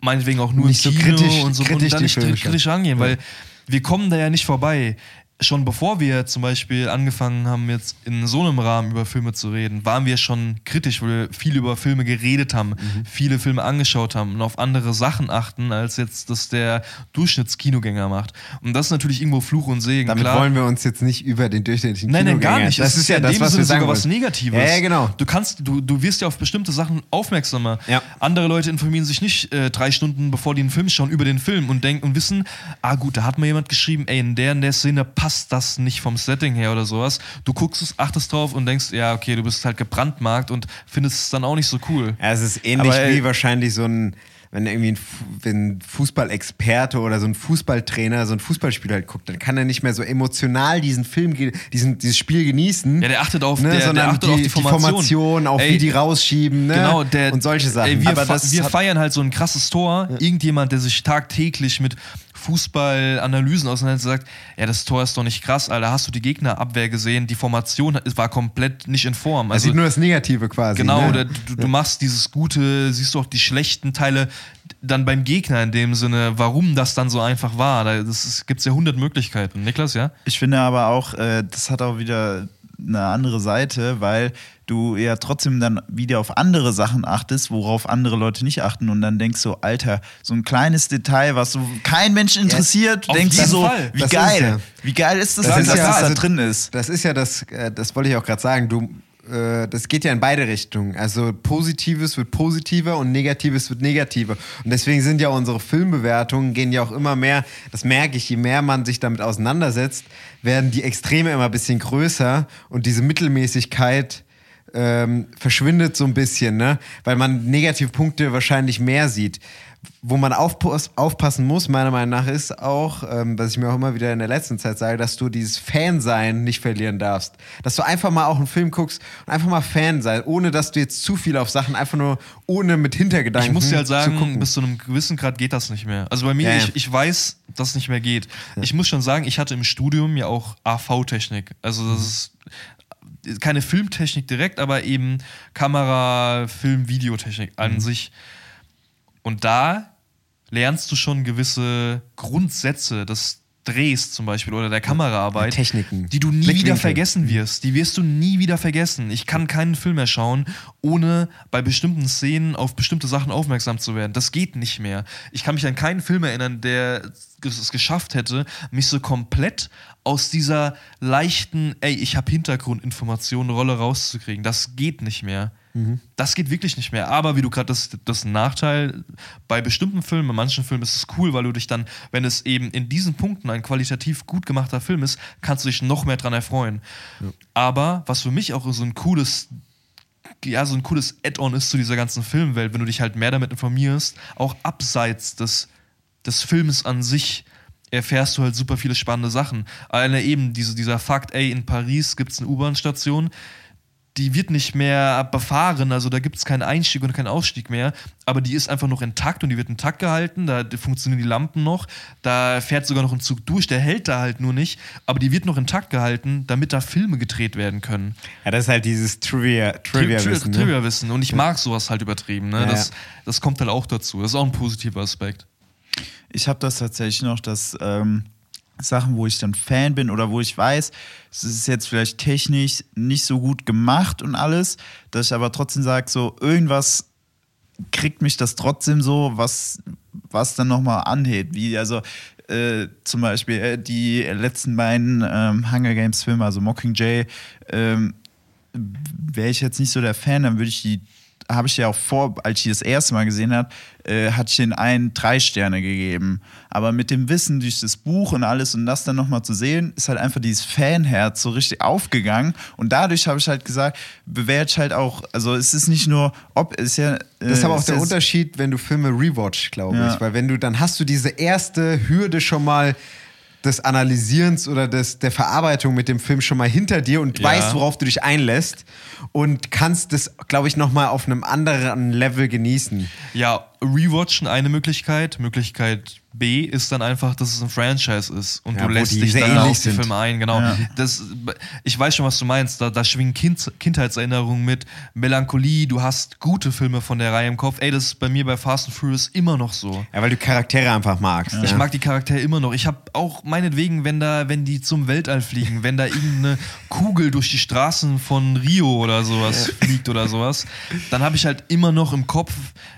meinetwegen auch nur Nicht so im Kino kritisch- und so kritisch und dann nicht kritisch angehen, weil wir kommen da ja nicht vorbei. Schon bevor wir zum Beispiel angefangen haben, jetzt in so einem Rahmen über Filme zu reden, waren wir schon kritisch, weil wir viel über Filme geredet haben, Mhm. viele Filme angeschaut haben und auf andere Sachen achten, als jetzt das der Durchschnittskinogänger macht. Und das ist natürlich irgendwo Fluch und Segen. Damit Klar. wollen wir uns jetzt nicht über den durchschnittlichen Nein, nein, gar Kinogänger- nicht. Das Es ist ja in das, dem was Sinne wir sagen sogar was. Negatives. Ja, ja, genau. Du kannst, du, du wirst ja auf bestimmte Sachen aufmerksamer. Ja. Andere Leute informieren sich nicht äh, drei Stunden, bevor die einen Film schauen, über den Film und denken und wissen, ah gut, da hat mal jemand geschrieben, ey, in der in der Szene passt das nicht vom Setting her oder sowas. Du guckst es, achtest drauf und denkst, ja, okay, du bist halt gebrandmarkt und findest es dann auch nicht so cool. Ja, es ist ähnlich Aber, äh, wie wahrscheinlich so ein, wenn irgendwie ein, wenn Fußballexperte oder so ein Fußballtrainer so ein Fußballspiel halt guckt, dann kann er nicht mehr so emotional diesen Film, diesen, dieses Spiel genießen. Ja, der achtet auf- ne, der- der sondern achtet auf die Formation. Formation, auf Ey, wie die rausschieben, ne? Genau, der, und solche Sachen. Ey, wir, Aber das wir feiern halt so ein krasses Tor. Irgendjemand, der sich tagtäglich mit Fußballanalysen auseinandersetzt, sagt, ja, das Tor ist doch nicht krass, Alter. Hast du die Gegnerabwehr gesehen? Die Formation war komplett nicht in Form. er Also, sieht nur das Negative quasi. genau, ne? oder du, du machst dieses Gute, siehst du auch die schlechten Teile dann beim Gegner in dem Sinne, warum das dann so einfach war. Da gibt es ja hundert Möglichkeiten. Niklas, ja? Ich finde aber auch, äh, das hat auch wieder eine andere Seite, weil du ja trotzdem dann wieder auf andere Sachen achtest, worauf andere Leute nicht achten und dann denkst du, Alter, so ein kleines Detail, was so kein Mensch interessiert, auf denkst du so, Fall. wie Das geil, ist ja- wie geil ist das, Das denn, ist dass ja- das da also- drin ist. Das ist ja das, äh, das wollte ich auch gerade sagen. Du, äh, das geht ja in beide Richtungen. Also Positives wird positiver und Negatives wird negativer. Und deswegen sind ja unsere Filmbewertungen gehen ja auch immer mehr, das merke ich, je mehr man sich damit auseinandersetzt, werden die Extreme immer ein bisschen größer und diese Mittelmäßigkeit ähm, verschwindet so ein bisschen, ne? weil man negative Punkte wahrscheinlich mehr sieht. Wo man aufpass aufpassen muss, meiner Meinung nach, ist auch, ähm, was ich mir auch immer wieder in der letzten Zeit sage, dass du dieses Fansein nicht verlieren darfst. Dass du einfach mal auch einen Film guckst und einfach mal Fan sein, ohne dass du jetzt zu viel auf Sachen, einfach nur ohne mit Hintergedanken Ich muss dir halt zu sagen, gucken. bis zu einem gewissen Grad geht das nicht mehr. Also bei mir, Ja, ja. ich, ich weiß, dass es nicht mehr geht. Ich muss schon sagen, ich hatte im Studium ja auch AV-Technik. Also das ist keine Filmtechnik direkt, aber eben Kamera, Film, Videotechnik an Mhm. sich. Und da lernst du schon gewisse Grundsätze des Drehs zum Beispiel oder der Kameraarbeit, Techniken. die du nie Blickwinkel. wieder vergessen wirst. Die wirst du nie wieder vergessen. Ich kann keinen Film mehr schauen, ohne bei bestimmten Szenen auf bestimmte Sachen aufmerksam zu werden. Das geht nicht mehr. Ich kann mich an keinen Film erinnern, der es geschafft hätte, mich so komplett aus dieser leichten, ey, ich habe Hintergrundinformationen Rolle rauszukriegen. Das geht nicht mehr. Das geht wirklich nicht mehr. Aber wie du gerade, das, das Nachteil. Bei bestimmten Filmen, bei manchen Filmen ist es cool, weil du dich dann, wenn es eben in diesen Punkten ein qualitativ gut gemachter Film ist, kannst du dich noch mehr dran erfreuen. Aber was für mich auch so ein cooles ja, so ein cooles Add-on ist zu dieser ganzen Filmwelt, wenn du dich halt mehr damit informierst, auch abseits des, des Films an sich erfährst du halt super viele spannende Sachen. Alleine eben diese, dieser Fakt, ey, in Paris gibt es eine U-Bahn-Station, die wird nicht mehr befahren, also da gibt es keinen Einstieg und keinen Ausstieg mehr, aber die ist einfach noch intakt und die wird intakt gehalten, da funktionieren die Lampen noch, da fährt sogar noch ein Zug durch, der hält da halt nur nicht, aber die wird noch intakt gehalten, damit da Filme gedreht werden können. ja, das ist halt dieses Trivia, Trivia, Tri- Wissen. Ne? Trivia-Wissen. Und ich mag sowas halt übertrieben. Ne? Ja, das, das kommt halt auch dazu. Das ist auch ein positiver Aspekt. Ich habe das tatsächlich noch, dass ähm, Sachen, wo ich dann Fan bin oder wo ich weiß, es ist jetzt vielleicht technisch nicht so gut gemacht und alles, dass ich aber trotzdem sage, so irgendwas kriegt mich das trotzdem so, was, was dann nochmal anhebt. Wie also äh, zum Beispiel äh, die letzten beiden ähm, Hunger Games Filme, also Mockingjay, ähm, wäre ich jetzt nicht so der Fan, dann würde ich die, habe ich ja auch vor, als ich die das erste Mal gesehen habe, äh, hatte ich den einen drei Sterne gegeben. Aber mit dem Wissen durch das Buch und alles und das dann nochmal zu sehen, ist halt einfach dieses Fanherz so richtig aufgegangen. Und dadurch habe ich halt gesagt, bewerte ich halt auch, also es ist nicht nur, ob es ist ja. äh, Das ist aber auch der Unterschied, wenn du Filme rewatch, glaube Ja. ich. Weil wenn du, dann hast du diese erste Hürde schon mal des Analysierens oder des, der Verarbeitung mit dem Film schon mal hinter dir und Ja. weißt, worauf du dich einlässt und kannst das, glaube ich, nochmal auf einem anderen Level genießen. Ja, Rewatchen eine Möglichkeit. Möglichkeit B ist dann einfach, dass es ein Franchise ist und Ja, du lässt dich dann auf die. Filme ein, genau. Ja. Das, ich weiß schon, was du meinst. Da, da schwingen kind, Kindheitserinnerungen mit, Melancholie, du hast gute Filme von der Reihe im Kopf. Ey, das ist bei mir bei Fast and Furious immer noch so. Ja, weil du Charaktere einfach magst. Ich ja. mag die Charaktere immer noch. Ich habe auch meinetwegen, wenn da, wenn die zum Weltall fliegen, wenn da irgendeine Kugel durch die Straßen von Rio oder sowas fliegt oder sowas, dann habe ich halt immer noch im Kopf,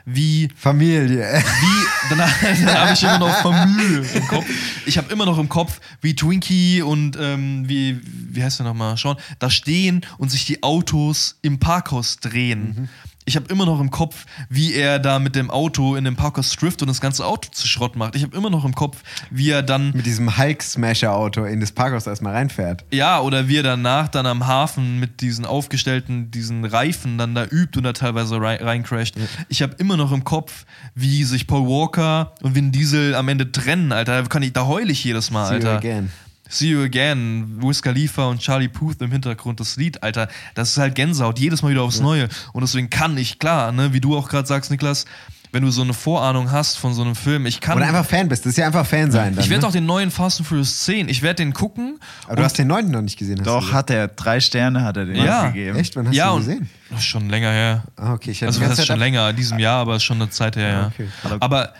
wie Familie. wie, dann, dann habe ich immer noch Familie im Kopf. Ich habe immer noch im Kopf, wie Twinkie und ähm, wie, wie heißt der nochmal, Sean, da stehen und sich die Autos im Parkhaus drehen. Ich habe immer noch im Kopf, wie er da mit dem Auto in dem Parkhaus trifft und das ganze Auto zu Schrott macht. Ich habe immer noch im Kopf, wie er dann Mit diesem Hulk-Smasher-Auto in das Parkhaus erstmal reinfährt. ja, oder wie er danach dann am Hafen mit diesen aufgestellten, diesen Reifen dann da übt und da teilweise rein, reincrasht. Ich habe immer noch im Kopf, wie sich Paul Walker und Vin Diesel am Ende trennen, Alter. Da, kann ich, da heule ich jedes Mal, See you Alter. again. See You Again, Wiz Khalifa und Charlie Puth im Hintergrund, das Lied, Alter, das ist halt Gänsehaut, jedes Mal wieder aufs Neue. Und deswegen kann ich, klar, ne, wie du auch gerade sagst, Niklas, wenn du so eine Vorahnung hast von so einem Film, ich kann. Oder einfach Fan bist. Das ist ja einfach Fan sein. Dann, ich werde ne? auch den neuen Fast and Furious 10, ich werde den gucken. Aber du hast den neunten noch nicht gesehen. Hast du Doch, hat er. Drei Sterne hat er den Ja. gegeben. Echt? Wann hast ja, du und ihn gesehen? Schon länger her. Ah, okay. Ich hätte Also das ist schon länger, in diesem Jahr, aber ist schon eine Zeit her, ja. okay. Aber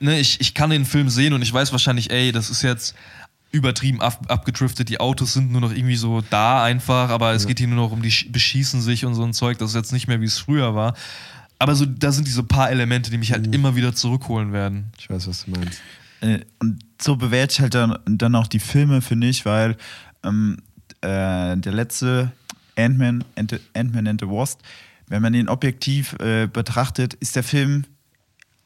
ne, ich, ich kann den Film sehen und ich weiß wahrscheinlich, ey, das ist jetzt übertrieben ab, abgedriftet, die Autos sind nur noch irgendwie so da einfach, aber es geht hier nur noch um die Sch- beschießen sich und so ein Zeug, das ist jetzt nicht mehr, wie es früher war. Aber so, da sind diese paar Elemente, die mich halt Mhm. immer wieder zurückholen werden. Ich weiß, was du meinst. Äh, und so bewerte ich halt dann, dann auch die Filme, finde ich, weil ähm, äh, der letzte Ant-Man and, the- Ant-Man and the Wasp, wenn man den objektiv äh, betrachtet, ist der Film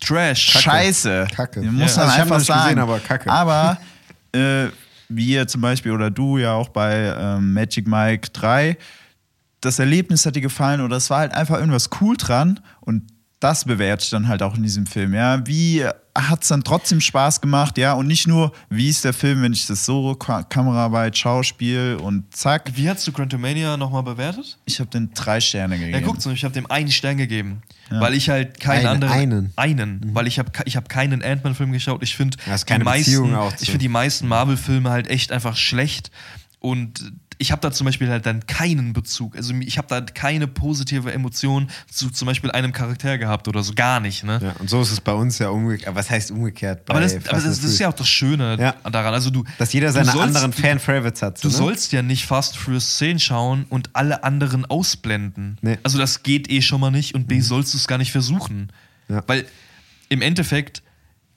Trash. scheiße. Kacke. Den muss Ja. man Also ich hab einfach sagen. gesehen, aber Kacke. Aber äh, wie ihr zum Beispiel oder du ja auch bei ähm, Magic Mike 3, das Erlebnis hat dir gefallen oder es war halt einfach irgendwas cool dran und das bewerte ich dann halt auch in diesem Film. Ja, wie hat es dann trotzdem Spaß gemacht? Ja, und nicht nur, wie ist der Film, wenn ich das so Ka Kameraarbeit, Schauspiel und zack. Wie hast du Quantumania nochmal bewertet? Ich habe den drei Sterne gegeben. Ja, guckt so, ich habe dem einen Stern gegeben, weil ich halt keinen Einen- anderen einen. einen, weil ich habe ich habe keinen Ant-Man Film geschaut. Ich finde Ja, die keine meisten ich finde die meisten Marvel Filme halt echt einfach schlecht und ich habe da zum Beispiel halt dann keinen Bezug. Also ich habe da keine positive Emotion zu zum Beispiel einem Charakter gehabt oder so gar nicht. Ne? Ja, und so ist es bei uns ja umgekehrt. Was heißt umgekehrt? Bei Aber, das, aber das, das ist ja auch das Schöne Ja. daran. Also du, Dass jeder seine sollst- anderen Fan-Favorites hat. Du ne? sollst ja nicht Fast Furious 10 schauen und alle anderen ausblenden. Nee. Also das geht eh schon mal nicht und B sollst du es gar nicht versuchen. Ja. Weil im Endeffekt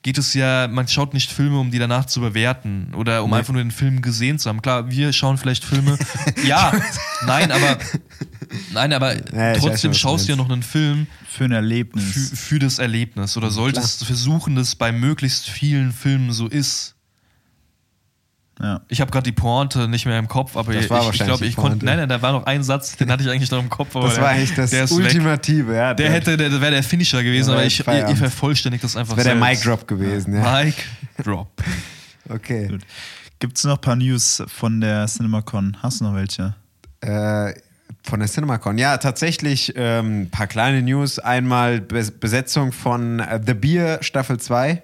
geht es ja, man schaut nicht Filme, um die danach zu bewerten oder um einfach nur den Film gesehen zu haben. Klar, wir schauen vielleicht Filme. ja, nein, aber nein, aber Ja, ich weiß schon, trotzdem du schaust du ja noch einen Film Für ein Erlebnis. für, für das Erlebnis oder solltest versuchen, dass bei möglichst vielen Filmen so ist. Ja. Ich habe gerade die Pointe nicht mehr im Kopf, aber Das ich, war ich glaube, die ich konnte. Nein, nein, da war noch ein Satz, den hatte ich eigentlich noch im Kopf. Aber Das war eigentlich das. Ultimative, ja. Der hätte, der, der wäre der Finisher gewesen, aber ich, ihr, ihr vervollständigt das einfach Das wäre der. Mic Drop gewesen, ja. Mic Drop. Okay. Gibt es noch ein paar News von der CinemaCon? Hast du noch welche? Äh, von der CinemaCon. Ja, tatsächlich ähm, ein paar kleine News. Einmal Bes Besetzung von äh, The Beer Staffel 2.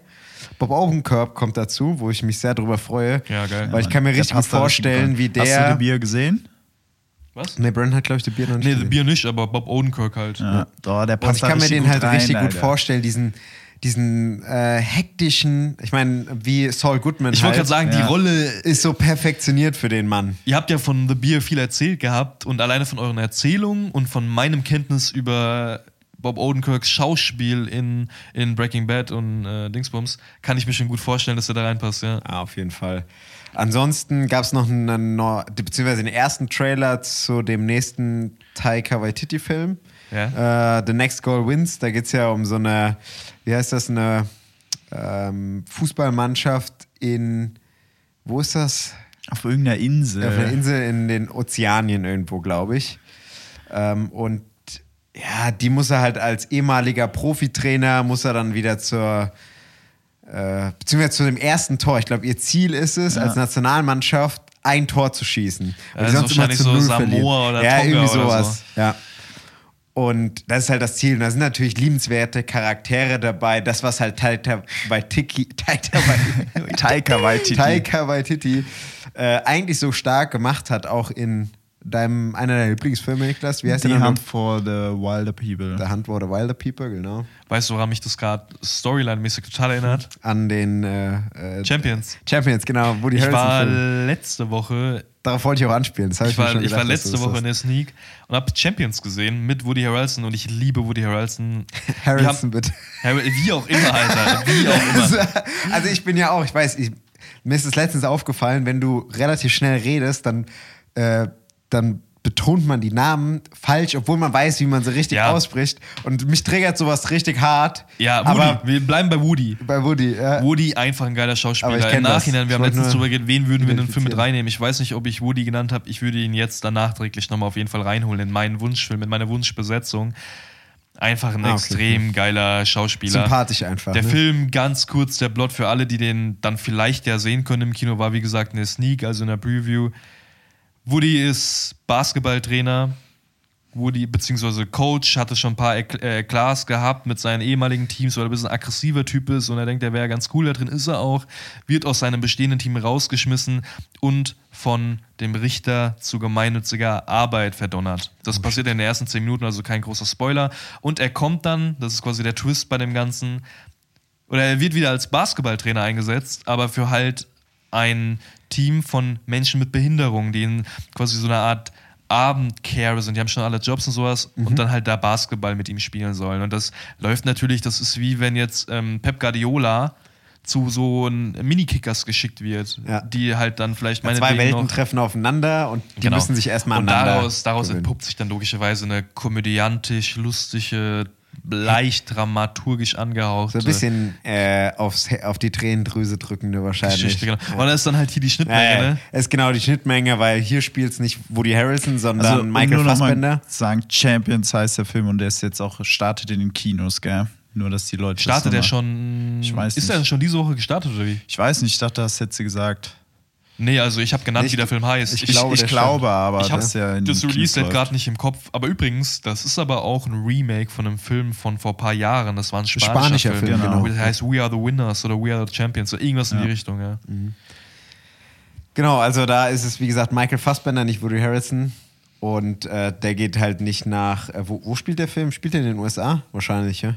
Bob Odenkirk kommt dazu, wo ich mich sehr drüber freue. Ja, geil. Weil ich kann mir Der richtig gut vorstellen, gut wie rein. Hast du der. The Bier gesehen? Was? Nee, Brandon hat, glaube ich, The Beer noch nicht Nee, The. Bier nicht, aber Bob Odenkirk halt. Ja. Doch, der Und passt ich da kann mir richtig den gut halt rein, richtig gut Alter. vorstellen, diesen, diesen äh, hektischen, ich meine, wie Saul Goodman. Ich wollte halt, gerade sagen, die Ja. Rolle. ist so perfektioniert für den Mann. Ihr habt ja von The Beer viel erzählt gehabt und alleine von euren Erzählungen und von meinem Kenntnis über Bob Odenkirks Schauspiel in, in Breaking Bad und äh, Dingsbums kann ich mir schon gut vorstellen, dass er da reinpasst, ja. Ja, auf jeden Fall. Ansonsten gab es noch einen, beziehungsweise den ersten Trailer zu dem nächsten Taika Waititi-Film. Ja. Äh, The Next Goal Wins. Da geht es ja um so eine, wie heißt das, eine ähm, Fußballmannschaft in, wo ist das? Auf irgendeiner Insel. Auf einer Insel in den Ozeanien irgendwo, glaube ich. Ähm, und ja, die muss er halt als ehemaliger Profitrainer, muss er dann wieder zur, äh, beziehungsweise zu dem ersten Tor. Ich glaube, ihr Ziel ist es, Ja. als Nationalmannschaft ein Tor zu schießen. Weil das ist sonst immer zu so null Samoa verlieren. oder Ja, Tonga irgendwie sowas. Ja. Und das ist halt das Ziel. Und da sind natürlich liebenswerte Charaktere dabei. Das, was halt Taika Waititi, Taika Waititi, Taika Waititi. Taika Waititi äh, eigentlich so stark gemacht hat, auch in deinem, einer deiner Lieblingsfilme, Niklas. Wie heißt Die der noch? Hand for the Wilder People. The Hunt for the Wilder People, genau. Weißt du, woran mich das gerade Storyline-mäßig total erinnert? An den äh, äh, Champions. Champions, genau. Woody Ich war Harrelson-Film. letzte Woche Darauf wollte ich auch anspielen. Das Ich war, ich war gedacht, dass du letzte Woche in der Sneak und habe Champions gesehen mit Woody Harrelson und ich liebe Woody Harrelson. Harrelson, bitte. Wie auch immer, Alter. Wie auch immer. Also ich bin ja auch, ich weiß, ich, mir ist es letztens aufgefallen, wenn du relativ schnell redest, dann, äh, dann betont man die Namen falsch, obwohl man weiß, wie man sie richtig Ja. ausspricht. Und mich triggert sowas richtig hart. Ja, Woody. Aber wir bleiben bei Woody. bei Woody, ja. Woody einfach ein geiler Schauspieler. Im das. Nachhinein, wir haben letztens drüber geredet, wen würden wir in den Film mit reinnehmen. Ich weiß nicht, ob ich Woody genannt habe. Ich würde ihn jetzt dann nachträglich nochmal auf jeden Fall reinholen in meinen Wunschfilm, in meine Wunschbesetzung. Einfach ein Ah, okay. extrem geiler Schauspieler. Sympathisch einfach. Der ne? Film, ganz kurz, der Plot für alle, die den dann vielleicht ja sehen können im Kino, war wie gesagt eine Sneak, also eine Preview. Woody ist Basketballtrainer. Woody, beziehungsweise Coach, hatte schon ein paar Ekl- äh, gehabt mit seinen ehemaligen Teams, weil er ein bisschen aggressiver Typ ist und er denkt, er wäre ganz cool da drin, ist er auch. Wird aus seinem bestehenden Team rausgeschmissen und von dem Richter zu gemeinnütziger Arbeit verdonnert. Das passiert in den ersten zehn Minuten, also kein großer Spoiler. Und er kommt dann, das ist quasi der Twist bei dem Ganzen, oder er wird wieder als Basketballtrainer eingesetzt, aber für halt ein Team von Menschen mit Behinderung, die in quasi so eine Art Abendcare sind. Die haben schon alle Jobs und sowas Mhm. und dann halt da Basketball mit ihm spielen sollen. Und das läuft natürlich, das ist wie wenn jetzt ähm, Pep Guardiola zu so einem Minikickers geschickt wird, Ja. die halt dann vielleicht meine Zwei Welten treffen aufeinander und die müssen sich erstmal Genau. Und aneinander daraus, daraus entpuppt sich dann logischerweise eine komödiantisch, lustige, leicht dramaturgisch angehauchte So ein bisschen äh, aufs, auf die Tränendrüse drückende wahrscheinlich. Geschichte. Genau. Und da ist dann halt hier die Ja, Schnittmenge, ja. ne? Es ist genau die Schnittmenge, weil hier spielt es nicht Woody Harrelson, sondern Also, um Michael nur noch mal Fassbender. sagen, Champions heißt der Film und der ist jetzt auch startet in den Kinos, gell? Nur, dass die Leute. Startet er noch mal- schon. Ich weiß Ist er nicht. schon diese Woche gestartet oder wie? Ich weiß nicht, ich dachte, das hätte sie gesagt. Nee, also ich habe genannt, Ich- wie der Film heißt. ich Ich, glaube, ich der glaube aber, ich habe in das den Kinos Release-Date gerade nicht im Kopf. Aber übrigens, das ist aber auch ein Remake von einem Film von vor ein paar Jahren. Das war ein spanischer, Spanischer Film. Film, genau. Der heißt We Are the Winners oder We Are the Champions. So irgendwas in Ja. die Richtung, ja. Genau, also da ist es, wie gesagt, Michael Fassbender, nicht Woody Harrelson. Und äh, der geht halt nicht nach. Äh, wo, wo spielt der Film? Spielt er in den USA? Wahrscheinlich, ja.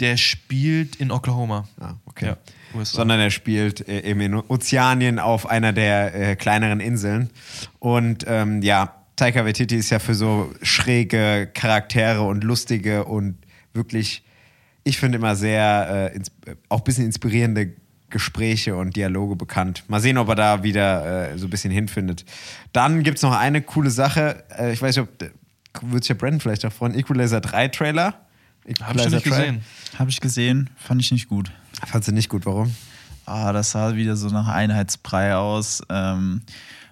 Der spielt in Oklahoma. Ah, okay. Ja, USA. Sondern er spielt äh, eben in Ozeanien auf einer der äh, kleineren Inseln. Und ähm, ja, Taika Waititi ist ja für so schräge Charaktere und lustige und wirklich, ich finde immer sehr, äh, ins, äh, auch ein bisschen inspirierende Gespräche und Dialoge bekannt. Mal sehen, ob er da wieder äh, so ein bisschen hinfindet. Dann gibt es noch eine coole Sache. Äh, ich weiß nicht, ob, wird sich ja Brandon vielleicht auch freuen. Equalizer 3 Trailer. Hab ich nicht 3. gesehen. Habe ich gesehen, fand ich nicht gut. Fandst du nicht gut, warum? Ah, das sah wieder so nach Einheitsbrei aus. Ähm,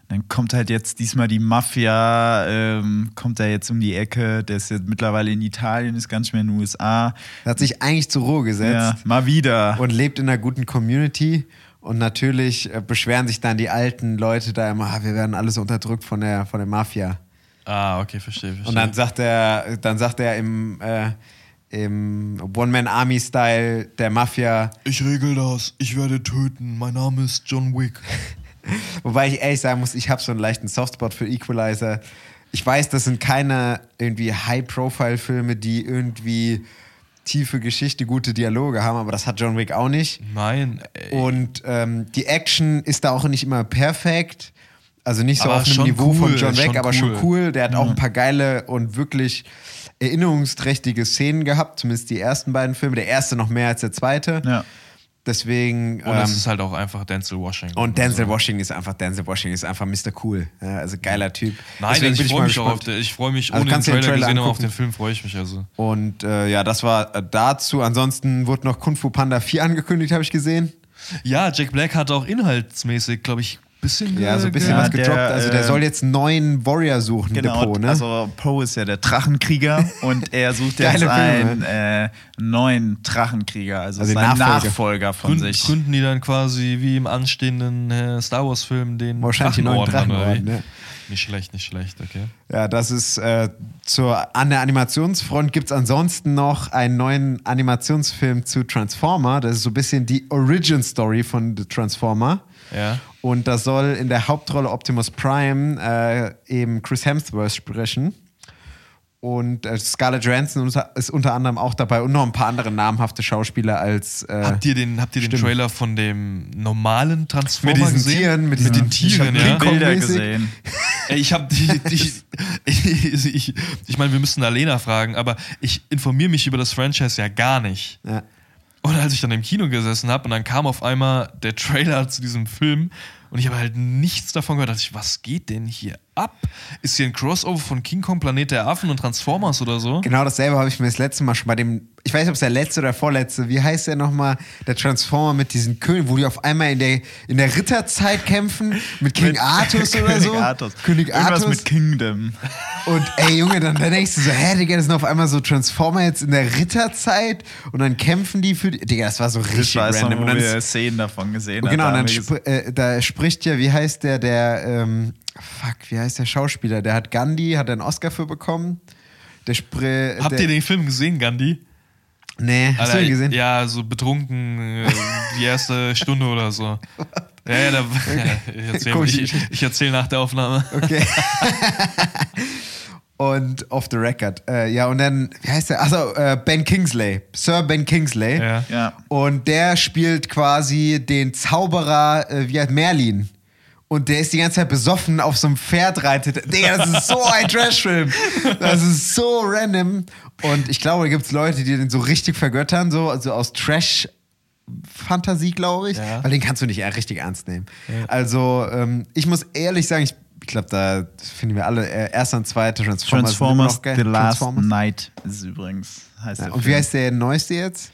dann kommt halt jetzt diesmal die Mafia, ähm, kommt da jetzt um die Ecke. Der ist jetzt mittlerweile in Italien, ist gar nicht mehr in den USA. Er hat sich eigentlich zur Ruhe gesetzt. Ja, mal wieder. und lebt in einer guten Community. Und natürlich äh, beschweren sich dann die alten Leute da immer, ah, wir werden alles unterdrückt von der, von der Mafia. Ah, okay, verstehe, verstehe. Und dann sagt er, dann sagt er im, äh, im One-Man-Army-Style der Mafia, ich regel das. Ich werde töten. Mein Name ist John Wick. wobei ich ehrlich sagen muss, ich habe so einen leichten Softspot für Equalizer. Ich weiß, das sind keine irgendwie High-Profile-Filme, die irgendwie tiefe Geschichte, gute Dialoge haben, aber das hat John Wick auch nicht. Nein. ey. Und ähm, die Action ist da auch nicht immer perfekt. Also nicht so Aber auf einem schon Niveau von cool, John Wick, schon aber schon cool. cool. Der hat auch ein paar geile und wirklich erinnerungsträchtige Szenen gehabt, zumindest die ersten beiden Filme. Der erste noch mehr als der zweite. Ja. Deswegen. Und es ähm, ist halt auch einfach Denzel Washington. und Denzel Also- Washington ist einfach Denzel Washington ist einfach Mr. Cool. Ja, also geiler Typ. Nein, Deswegen bin ich freue mich auch auf den, ich freue mich Also ohne den du den Trailer, Trailer gesehen, aber auf den Film freue ich mich also. Und äh, ja, das war äh, dazu. Ansonsten wurde noch Kung Fu Panda 4 angekündigt, habe ich gesehen. Ja, Jack Black hat auch inhaltsmäßig, glaube ich, bisschen. Ja, so ein bisschen Ja, was der, gedroppt. also der äh, soll jetzt einen neuen Warrior suchen, Genau, Depot, ne? also Poe ist ja der Drachenkrieger und er sucht jetzt einen äh, neuen Drachenkrieger, also, Also seinen Nachfolger. Nachfolger von Gründen, sich. gründen die dann quasi wie im anstehenden äh, Star Wars-Film den Wahrscheinlich neuen Drachenorden, ja. Nicht schlecht, nicht schlecht, okay. Ja, das ist äh, zur, an der Animationsfront gibt es ansonsten noch einen neuen Animationsfilm zu Transformer. Das ist so ein bisschen die Origin Story von The Transformer. Ja. Und da soll in der Hauptrolle Optimus Prime äh, eben Chris Hemsworth sprechen. Und äh, Scarlett Johansson ist unter anderem auch dabei und noch ein paar andere namhafte Schauspieler als. Äh, Habt ihr den, habt ihr den stimmt. Trailer von dem normalen Transformer Mit diesen gesehen? Tieren, mit mit diesen- Ich Tieren, King ja. Bilder gesehen. Ey, ich habe die, die ich, ich, ich meine, wir müssten Alena fragen, aber ich informiere mich über das Franchise ja gar nicht. ja. Und als ich dann im Kino gesessen habe und dann kam auf einmal der Trailer zu diesem Film und ich habe halt nichts davon gehört, dachte ich, was geht denn hier ab? Ist hier ein Crossover von King Kong, Planet der Affen und Transformers oder so? Genau dasselbe habe ich mir das letzte Mal schon bei dem, ich weiß nicht, ob es der letzte oder vorletzte, wie heißt der nochmal, der Transformer mit diesen Königen, wo die auf einmal in der, in der Ritterzeit kämpfen, mit King Mit Artus oder so. König Artus. König Irgendwas Artus. mit Kingdom. Und ey Junge, dann, dann denkst du so, hä, Digga, das sind auf einmal so Transformer jetzt in der Ritterzeit und dann kämpfen die für die. Digga, das war so Ich richtig weiß noch, random. wo Und dann wir ist, Szenen davon gesehen und genau, und dann spr äh, da spricht ja, wie heißt der, der, ähm, fuck, wie heißt der Schauspieler? Der hat Gandhi, hat er einen Oscar für bekommen. Der spricht. Habt ihr den Film gesehen, Gandhi? Nee, hast du Alter, den gesehen? Ja, so betrunken äh, die erste Stunde oder so. Ja, ja, da, ich erzähle Komische ich, ich erzähl nach der Aufnahme. Okay. und off the record. Äh, ja, und dann, wie heißt der? Achso, äh, Ben Kingsley. Sir Ben Kingsley. Ja. Ja. Und der spielt quasi den Zauberer, äh, wie heißt Merlin. Und der ist die ganze Zeit besoffen auf so einem Pferd reitet. Digga, das ist so ein Trashfilm. Das ist so random. Und ich glaube, da gibt es Leute, die den so richtig vergöttern, so also aus Trash. Fantasie, glaube ich, Ja. weil den kannst du nicht richtig ernst nehmen. Also, ähm, ich muss ehrlich sagen, ich, ich glaube, da finden wir alle äh, erster und zweiter Transformers. Transformers. The Last Transformers. Night ist übrigens. Heißt Ja, und wie Film. heißt der neueste jetzt?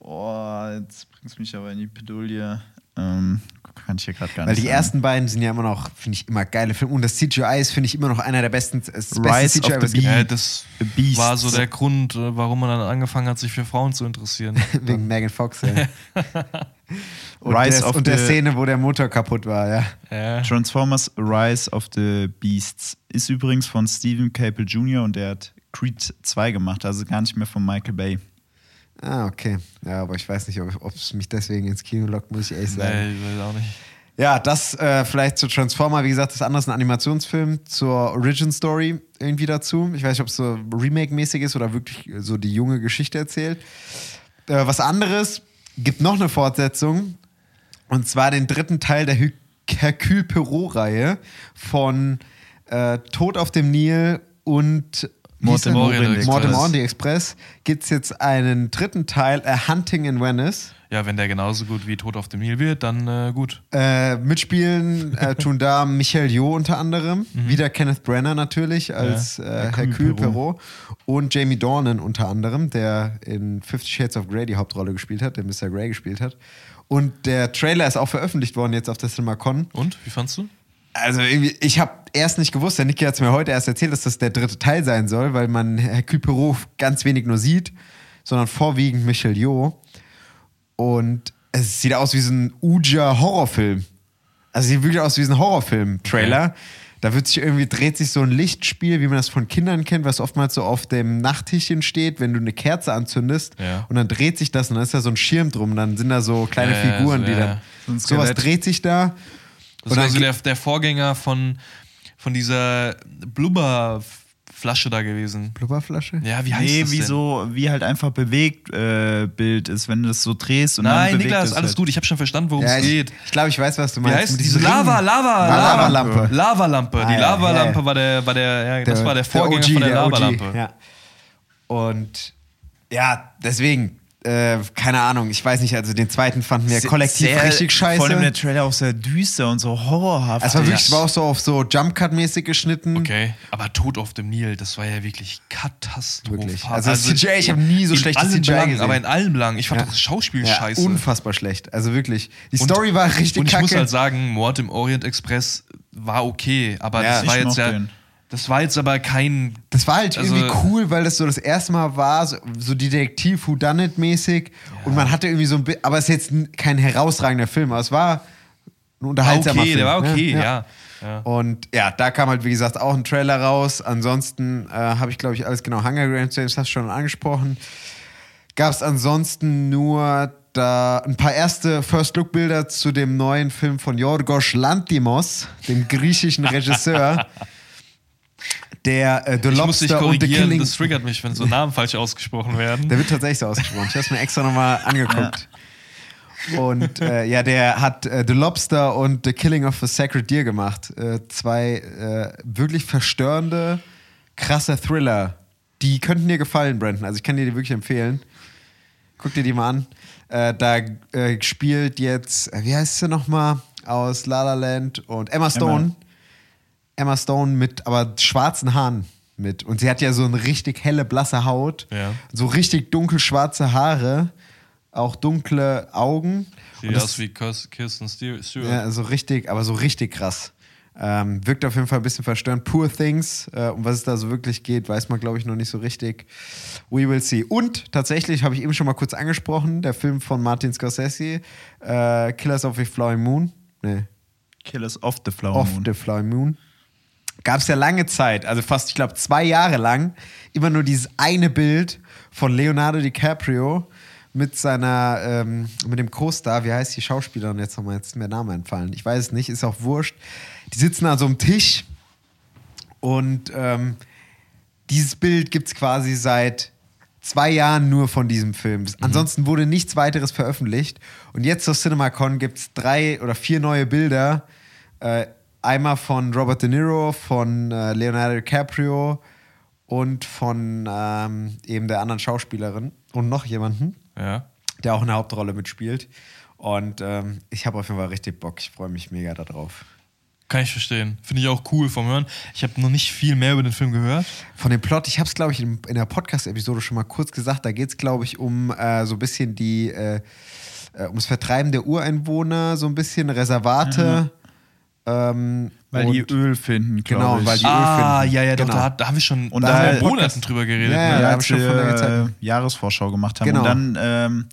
Oh, jetzt bringst du mich aber in die Pedulie. Ähm, kann ich hier gerade gar Weil nicht die sagen. ersten beiden sind ja immer noch, finde ich, immer geile Filme. Und das CGI ist, finde ich, immer noch einer der besten. Das beste Rise CGI, of the. Bee. Ja, das Beasts. war so der Grund, äh, warum man dann angefangen hat, sich für Frauen zu interessieren. Wegen Megan Fox, ja. und, Rise der, of und der Szene, wo der Motor kaputt war, ja. Ja. Transformers Rise of the Beasts ist übrigens von Stephen Caple Jr. und der hat Creed 2 gemacht, also gar nicht mehr von Michael Bay. Ah, okay. Ja, aber ich weiß nicht, ob es mich deswegen ins Kino lockt, muss ich ehrlich sagen. Nee, ich weiß auch nicht. Ja, das äh, vielleicht zu Transformer. Wie gesagt, das andere ist ein Animationsfilm zur Origin Story irgendwie dazu. Ich weiß nicht, ob es so Remake-mäßig ist oder wirklich so die junge Geschichte erzählt. Äh, was anderes, gibt noch eine Fortsetzung. Und zwar den dritten Teil der Hercule Perot-Reihe von äh, Tod auf dem Nil und Mord im Express. Gibt es jetzt einen dritten Teil, A Hunting in Venice. Ja, wenn der genauso gut wie Tod auf dem Nil wird, dann äh, gut. Äh, mitspielen äh, tun da Michael Jo unter anderem, wieder Kenneth Brenner natürlich als äh, Hercule Hercule Poirot. Perot und Jamie Dornan unter anderem, der in Fifty Shades of Grey die Hauptrolle gespielt hat, der Mr. Grey gespielt hat. Und der Trailer ist auch veröffentlicht worden jetzt auf der CinemaCon. Und, wie fandst du? Also irgendwie, ich habe erst nicht gewusst, der Niki hat es mir heute erst erzählt, dass das der dritte Teil sein soll, weil man Hercule Perot ganz wenig nur sieht, sondern vorwiegend Michel Jo. Und es sieht aus wie so ein Uja-Horrorfilm. Also sieht wirklich aus wie so ein Horrorfilm-Trailer. Da wird sich irgendwie, dreht sich so ein Lichtspiel, wie man das von Kindern kennt, was oftmals so auf dem Nachttischchen steht, wenn du eine Kerze anzündest Ja. und dann dreht sich das und dann ist da so ein Schirm drum, dann sind da so kleine Ja, ja, Figuren, so, die ja, dann. ja. So Sowas dreht sich da. Das Und war dann so der, der Vorgänger von, von dieser Blubberflasche da gewesen. Blubberflasche? Ja, wie heißt Nee, das wie denn? so, wie halt einfach bewegt äh, Bild ist, wenn du das so drehst und dann Nein, bewegt Niklas, es alles halt. gut. Ich habe schon verstanden, worum Ja, es ich, geht. ich glaube, ich weiß, was du Wie meinst. heißt Mit diese Lava, Ringen. Lava, Lavalampe. Lavalampe. Ah, Die Lavalampe ja, ja. war der, war der, ja, das war der Vorgänger OG, von der, OG, Lavalampe. Ja. Und ja, deswegen, äh, keine Ahnung, ich weiß nicht, also den zweiten fanden wir kollektiv Sehr- richtig scheiße. Vor allem der Trailer auch sehr düster und so horrorhaft. es war wirklich, war auch so auf so Jump-Cut-mäßig geschnitten. Okay, aber Tod auf dem Nil, das war ja wirklich katastrophal. Wirklich. Also das CGI, ich habe nie so schlechtes allen CGI Belangen, gesehen. Aber in allen Belangen. Ich fand Ja. das Schauspiel Ja, scheiße. unfassbar schlecht. Also wirklich. Die Und- Story war richtig Und ich kacke. muss halt sagen, Mord im Orient Express war okay, aber Ja, das war jetzt ja. ihn. Das war jetzt aber kein. das war halt Also- irgendwie cool, weil das so das erste Mal war, so, so Detektiv Whodunit mäßig und man hatte irgendwie so ein Bi- aber es ist jetzt kein herausragender Film, aber es war ein unterhaltsamer okay, Film. der war ne? okay, ja. ja. Und ja, da kam halt, wie gesagt, auch ein Trailer raus. Ansonsten äh, habe ich, glaube ich, alles genau. Hunger Games, das hast du schon angesprochen. Gab es ansonsten nur da ein paar erste First-Look-Bilder zu dem neuen Film von Yorgos Lantimos, dem griechischen Regisseur, der äh, The Ich muss dich Lobster und The Killing... das triggert mich, wenn so Namen falsch ausgesprochen werden. Der wird tatsächlich so ausgesprochen. Ich habe es mir extra nochmal angeguckt. Und äh, ja, der hat äh, The Lobster und The Killing of the Sacred Deer gemacht. Äh, zwei äh, wirklich verstörende, krasse Thriller. Die könnten dir gefallen, Brandon. Also ich kann dir die wirklich empfehlen. Guck dir die mal an. Äh, da äh, spielt jetzt, äh, wie heißt sie nochmal, aus La La Land und Emma Stone. Emma Stone mit aber schwarzen Haaren mit. Und sie hat ja so eine richtig helle, blasse Haut. Ja. So richtig dunkelschwarze Haare. Auch dunkle Augen. Sieht Und das- aus wie Kirst- Kirsten Stewart. ja, also richtig, aber so richtig krass. Ähm, wirkt auf jeden Fall ein bisschen verstörend. Poor Things, äh, um was es da so wirklich geht, weiß man, glaube ich, noch nicht so richtig. We will see. Und tatsächlich, habe ich eben schon mal kurz angesprochen, der Film von Martin Scorsese, äh, Killers of the Flower Moon. Nee, Killers of the Flower of Moon. the Flower Moon. Gab es ja lange Zeit, also fast, ich glaube, zwei Jahre lang, immer nur dieses eine Bild von Leonardo DiCaprio mit seiner, ähm, mit dem Co-Star, wie heißt die Schauspielerin jetzt nochmal, jetzt ist mir der Name entfallen. Ich weiß es nicht, ist auch wurscht. Die sitzen an so einem Tisch und ähm, dieses Bild gibt es quasi seit zwei Jahren nur von diesem Film. Ansonsten wurde nichts weiteres veröffentlicht. Und jetzt zur CinemaCon gibt es drei oder vier neue Bilder. Äh, einmal von Robert De Niro, von äh, Leonardo DiCaprio und von ähm, eben der anderen Schauspielerin und noch jemanden, Ja. der auch eine Hauptrolle mitspielt. Und ähm, ich habe auf jeden Fall richtig Bock. Ich freue mich mega darauf. Kann ich verstehen. Finde ich auch cool vom Hören. Ich habe noch nicht viel mehr über den Film gehört. Von dem Plot, ich habe es, glaube ich, in, in der Podcast-Episode schon mal kurz gesagt, da geht es, glaube ich, um äh, so ein bisschen die, äh, äh, ums Vertreiben der Ureinwohner, so ein bisschen Reservate. Ähm, Weil die Öl finden, Genau, weil die- ah, Öl finden. ja, ja, doch, Genau. da, da haben wir schon Und da da- haben wir Monaten drüber geredet. Ja, ne? ja, ja, hab als ich schon wir vor langer Zeit. äh, Jahresvorschau gemacht haben. Genau. Und dann ähm,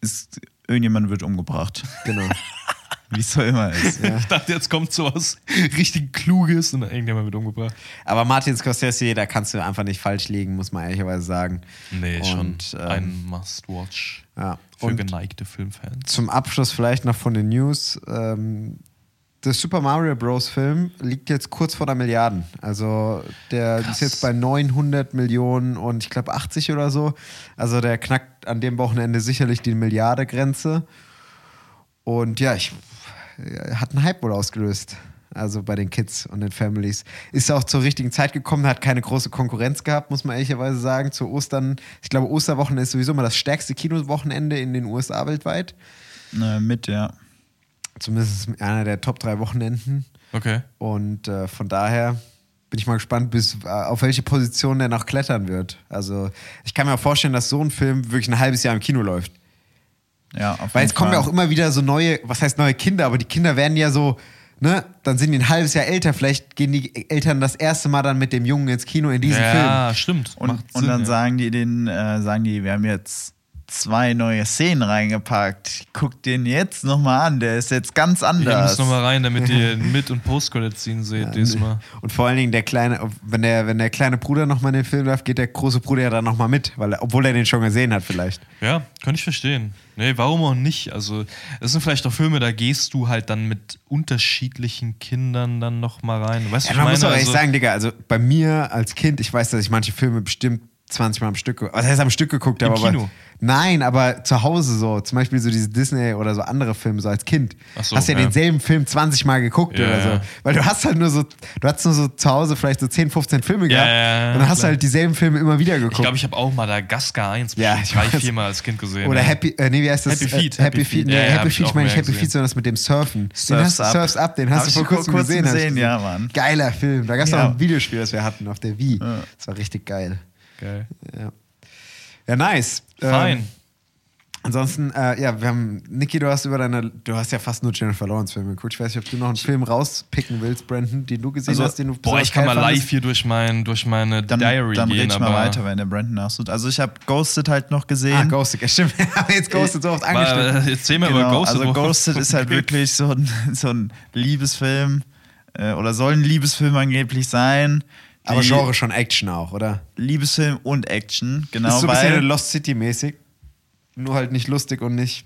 ist irgendjemand wird umgebracht. Genau. Wie es so immer ist. Ich dachte, jetzt kommt sowas richtig Kluges und irgendjemand wird umgebracht. Aber Martin Scorsese, da kannst du einfach nicht falsch liegen, muss man ehrlicherweise sagen. Nee, Und, schon ähm, ein Must-Watch Ja. für Und geneigte Filmfans. zum Abschluss vielleicht noch von den News. Ähm, der Super Mario Bros. Film liegt jetzt kurz vor der Milliarden. Also der Krass. ist jetzt bei 900 Millionen und ich glaube 80 oder so. Also der knackt an dem Wochenende sicherlich die Milliarde-Grenze. Und ja, ich äh, hat einen Hype wohl ausgelöst. Also bei den Kids und den Families. Ist auch zur richtigen Zeit gekommen, hat keine große Konkurrenz gehabt, muss man ehrlicherweise sagen. Zu Ostern, ich glaube, Osterwochenende ist sowieso mal das stärkste Kinowochenende in den USA weltweit. Äh, mit, ja. Zumindest einer der Top drei Wochenenden. Okay. Und äh, von daher bin ich mal gespannt, bis, äh, auf welche Position der noch klettern wird. Also ich kann mir auch vorstellen, dass so ein Film wirklich ein halbes Jahr im Kino läuft. ja auf Weil jeden es kommen ja Fall. auch immer wieder so neue, was heißt neue Kinder, aber die Kinder werden ja so, ne, dann sind die ein halbes Jahr älter, vielleicht gehen die Eltern das erste Mal dann mit dem Jungen ins Kino in diesem Film. Ja, stimmt. Und, Macht und Sinn, dann ja. sagen die den, äh, sagen die, wir haben jetzt zwei neue Szenen reingepackt. Guck den jetzt nochmal an, der ist jetzt ganz anders. müsst nochmal rein, damit ihr Mit- und Post-Credit-Scene seht diesmal. Und vor allen Dingen der kleine, wenn der, wenn der kleine Bruder nochmal in den Film darf, geht der große Bruder ja dann nochmal mit, weil er, obwohl er den schon gesehen hat vielleicht. Ja, kann ich verstehen. Nee, warum auch nicht? Also, das sind vielleicht auch Filme, da gehst du halt dann mit unterschiedlichen Kindern dann nochmal rein. Weißt du, Ja, was man ich muss meine? auch ehrlich Also- sagen, Digga, also bei mir als Kind, ich weiß, dass ich manche Filme bestimmt 20 Mal am Stück geguckt. Was heißt am Stück geguckt? Im aber Kino? nein, aber zu Hause so. Zum Beispiel so diese Disney oder so andere Filme, so als Kind. So, hast ja, ja. denselben Film 20 Mal geguckt Ja, oder so. Weil du hast halt nur so, du hast nur so zu Hause vielleicht so 10, 15 Filme gehabt. ja, und dann hast du halt dieselben Filme immer wieder geguckt. Ich glaube, ich habe auch Madagaskar 1 Ja, ich drei, viermal als Kind gesehen. Oder. Happy, äh, nee, wie heißt das? Happy Feet, Äh, Happy Happy Feet, nee, hab Happy ich Feet auch meine ich mehr Happy gesehen. Feet, sondern das mit dem Surfen. Den Surf's hast du Up. Surfs Up, den Hab hast du ich vor kurzem gesehen. hab ich gesehen, ja, Mann. Geiler Film. Da gab es auch ein Videospiel, das wir hatten auf der Wii. Das war richtig geil. Geil. Ja, ja nice. Fein. Ähm, ansonsten, äh, ja, wir haben, Niki, du hast über deine, du hast ja fast nur Jennifer Lawrence Filme geguckt. Ich weiß nicht, ob du noch einen Film rauspicken willst, Brandon, den du gesehen Also, hast, den du Boah, ich kann mal live fandest. hier durch, mein, durch meine Dann, Diary dann gehen. red ich mal weiter, wenn der Brandon nachsucht. Also ich habe Ghosted halt noch gesehen. Ah, Ghosted, ja, stimmt. Wir haben jetzt Ghosted so oft angestellt. Mal, erzähl mir über Genau, Ghosted. also Ghosted ist halt wirklich so ein, so ein Liebesfilm äh, oder soll ein Liebesfilm angeblich sein. Aber Die- Genre schon Action auch, oder? Liebesfilm und Action, genau, ist so ein bisschen Lost City mäßig. Nur halt nicht lustig und nicht.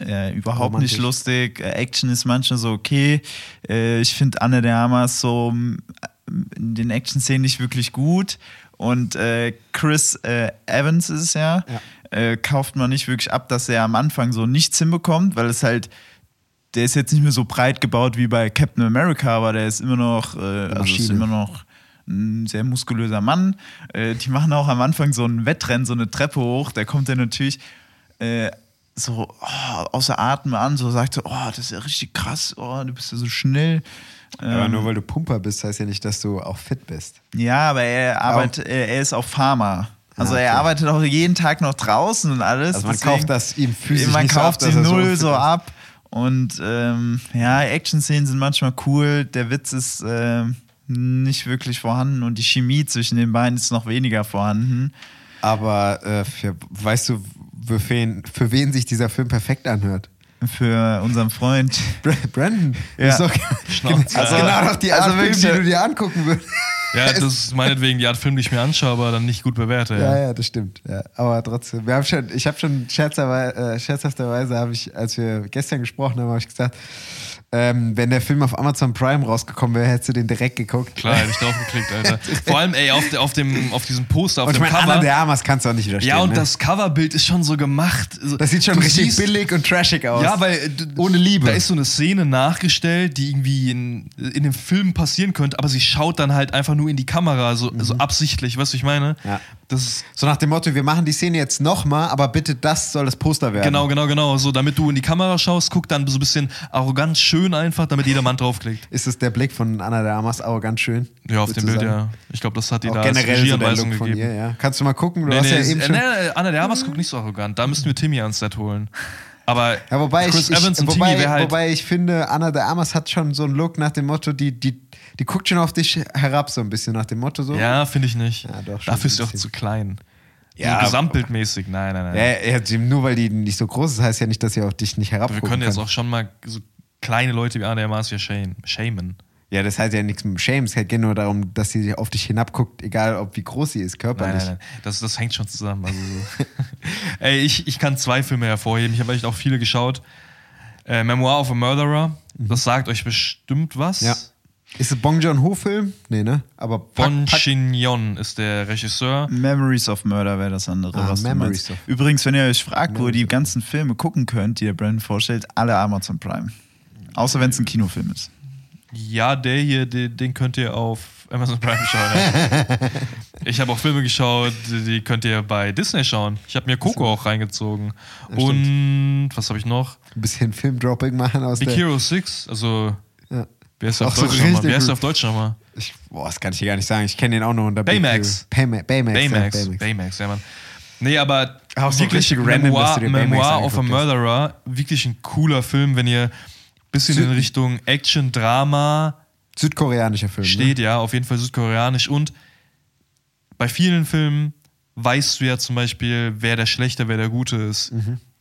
äh, überhaupt Romantisch. nicht lustig. Äh, Action ist manchmal so okay. Äh, ich finde Anne de Armas so m, in den Action-Szenen nicht wirklich gut. Und äh, Chris Evans ist es ja, Äh, kauft man nicht wirklich ab, dass er am Anfang so nichts hinbekommt, weil es halt der ist jetzt nicht mehr so breit gebaut wie bei Captain America, aber der ist immer noch, äh, also ist immer noch ein sehr muskulöser Mann. Äh, die machen auch am Anfang so ein Wettrennen, so eine Treppe hoch. Der kommt dann natürlich äh, so oh, außer Atem an, so sagt so, oh, das ist ja richtig krass, oh, du bist ja so schnell. Aber Ähm, nur weil du Pumper bist, heißt ja nicht, dass du auch fit bist. ja, aber er arbeitet, er, er ist auch Farmer. Also Ah, er okay. arbeitet auch jeden Tag noch draußen und alles. Also man deswegen- kauft das ihm physisch Man so kauft sie er so null so ist. ab. Und ähm, ja, Action-Szenen sind manchmal cool. Der Witz ist ähm, nicht wirklich vorhanden und die Chemie zwischen den beiden ist noch weniger vorhanden. Aber äh, für, weißt du, für wen, für wen sich dieser Film perfekt anhört? Für unseren Freund. Bra- Brandon. Ja. Ist doch, Schnauze. also Also- genau noch die Art also Film, die du dir angucken würdest. Ja, das ist meinetwegen die Art Film, die ich mir anschaue, aber dann nicht gut bewerte. Ja, Ja. ja, das stimmt. Ja. Aber trotzdem, wir haben schon, ich habe schon scherzerweise, äh, scherzhafterweise, habe ich, als wir gestern gesprochen haben, habe ich gesagt, ähm, wenn der Film auf Amazon Prime rausgekommen wäre, hättest du den direkt geguckt. Klar, hätte ich drauf geklickt, Alter. Vor allem, ey, auf, de- auf, dem, auf diesem Poster, auf Und ich dem meine, Anna Cover. de Armas kannst du auch nicht widerstehen. ja, und ne? das Coverbild ist schon so gemacht. das sieht schon du richtig siehst- billig und trashig aus. Ja, weil Ohne Liebe. Da ist so eine Szene nachgestellt, die irgendwie in, in dem Film passieren könnte, aber sie schaut dann halt einfach nur in die Kamera, so, so absichtlich, weißt du, ich meine? Mhm. Ja. Das So nach dem Motto, wir machen die Szene jetzt nochmal, aber bitte das soll das Poster werden. Genau, genau, genau. So, damit du in die Kamera schaust, guck dann so ein bisschen arrogant schön einfach, damit jeder Mann draufklickt. Ist es der Blick von Anna de Armas auch ganz schön? Ja, auf dem Bild, ja. Ich glaube, das hat die Auch da als generell so der Look von gegeben. ihr, ja. Kannst du mal gucken? Du Nee, hast nee, ja eben schon. nee, Anna de Armas guckt nicht so arrogant. Da müssten wir Timmy ans Set holen. Aber Ja, wobei Chris ich, Evans ich, und wobei, Timmy halt. wobei ich finde, Anna de Armas hat schon so einen Look nach dem Motto, die, die, die guckt schon auf dich herab, so ein bisschen nach dem Motto so. ja, finde ich nicht. Ja, doch, Dafür ist sie auch zu klein. Ja, so gesamtbildmäßig. Nein, nein, nein. Ja, ja, nur weil die nicht so groß ist, heißt ja nicht, dass sie auf dich nicht wir herabgucken können jetzt kann. auch schon mal so kleine Leute wie Armas hier shamen. Ja, das heißt ja nichts mit dem Shame. Es geht nur darum, dass sie auf dich hinabguckt, egal ob wie groß sie ist, Nein, körperlich. nein, nein. Das, das hängt schon zusammen. Also so. Ey, ich, ich kann zwei Filme hervorheben. Ich habe echt auch viele geschaut. Äh, Memoir of a Murderer. Das sagt euch bestimmt was. Mhm. Ja. Ist es Bong Joon-ho-Film? Nee, ne? Aber pack, Bon Shin-Yon ist der Regisseur. Memories of Murder wäre das andere, Ah, was Memories of- Übrigens, wenn ihr euch fragt, wo ihr Memories die ganzen Filme gucken könnt, die der Brandon vorstellt, alle Amazon Prime. Außer wenn es ein Kinofilm ist. Ja, der hier, den, den könnt ihr auf Amazon Prime schauen. Ja. ich habe auch Filme geschaut, die könnt ihr bei Disney schauen. Ich habe mir Coco auch reingezogen. Und was habe ich noch? ein bisschen Filmdropping machen aus Big der... Hero 6. Also, Ja. wer ist auf so Deutsch Wer ist auf Deutsch nochmal? Ich, boah, das kann ich hier gar nicht sagen. Ich kenne den auch nur unter Baymax. Hero. Bayma- Baymax. Baymax. Ja, Baymax. Baymax, ja, Mann. Nee, aber Auch so wirklich richtig random, dass Memoir, du Baymax Memoir of a angeguckt hast. Murderer, wirklich ein cooler Film, wenn ihr ein bisschen in Richtung Action, Drama Südkoreanischer Film. steht, ja, auf jeden Fall südkoreanisch. Und bei vielen Filmen weißt du ja zum Beispiel, wer der Schlechte, wer der Gute ist.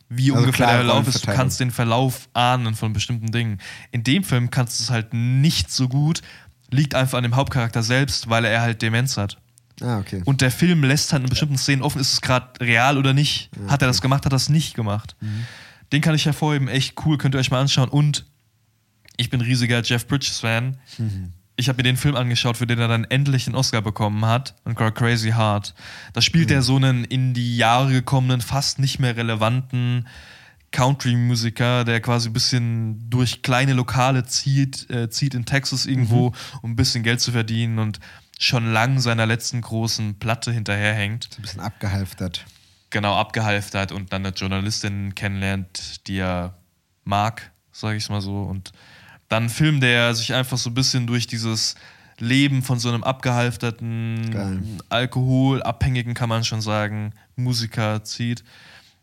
Wie Also ungefähr der Verlauf ist. Du kannst den Verlauf ahnen von bestimmten Dingen. In dem Film kannst du es halt nicht so gut. Liegt einfach an dem Hauptcharakter selbst, weil er halt Demenz hat. Ne? Ah, okay. Und der Film lässt halt in bestimmten Szenen offen, ist es gerade real oder nicht. Hat er das gemacht, hat er das nicht gemacht. Mhm. Den kann ich hervorheben, echt cool, könnt ihr euch mal anschauen. Und ich bin riesiger Jeff Bridges-Fan. Mhm. ich habe mir den Film angeschaut, für den er dann endlich einen Oscar bekommen hat, und Crazy Heart. Da spielt er so einen in die Jahre gekommenen, fast nicht mehr relevanten Country-Musiker, der quasi ein bisschen durch kleine Lokale zieht, äh, zieht in Texas irgendwo, um ein bisschen Geld zu verdienen und schon lang seiner letzten großen Platte hinterherhängt. Ein bisschen abgehalftert. Genau, abgehalftert und dann eine Journalistin kennenlernt, die er mag, sage ich mal so. Und dann filmt er sich einfach so ein bisschen durch dieses Leben von so einem abgehalfterten, Geil. alkoholabhängigen, kann man schon sagen, Musiker zieht,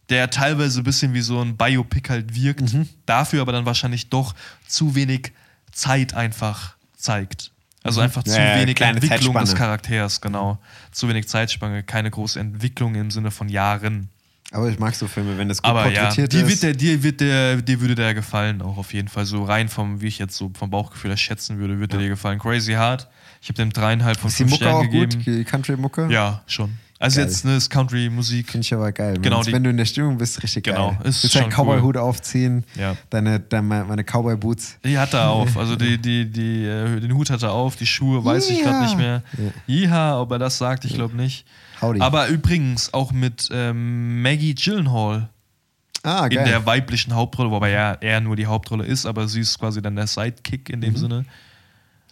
der teilweise ein bisschen wie so ein Biopic halt wirkt, Mhm. dafür aber dann wahrscheinlich doch zu wenig Zeit einfach zeigt. Also einfach zu Mhm. Ja, wenig Entwicklung des Zeitspanne. Charakters, genau. Zu wenig Zeitspanne, keine große Entwicklung im Sinne von Jahren. Aber ich mag so Filme, wenn das gut Aber ja, porträtiert dir, ist. wird der, dir, wird der, dir würde der gefallen, auch auf jeden Fall. So rein vom, wie ich jetzt so vom Bauchgefühl her schätzen würde, würde der dir gefallen. Crazy Hard. Ich habe dem dreieinhalb von ist die fünf Mucke Sternen auch gegeben. gut? Die Country-Mucke? Ja, schon. Also Geil. jetzt ne, ist Country-Musik. Finde ich aber geil. Genau, die- wenn du in der Stimmung bist, richtig Genau, geil. ist Willst schon deinen Cowboy-Hut aufziehen, Ja. deine, deine, meine Cowboy-Boots. Die hat er auf. Also die, die, die, äh, den Hut hat er auf, die Schuhe weiß ich gerade nicht mehr. Ja, ob er das sagt, ich glaube nicht. Howdy. Aber übrigens auch mit ähm, Maggie Gyllenhaal Ah, in geil. der weiblichen Hauptrolle, wobei ja er nur die Hauptrolle ist, aber sie ist quasi dann der Sidekick in Mhm. dem Sinne.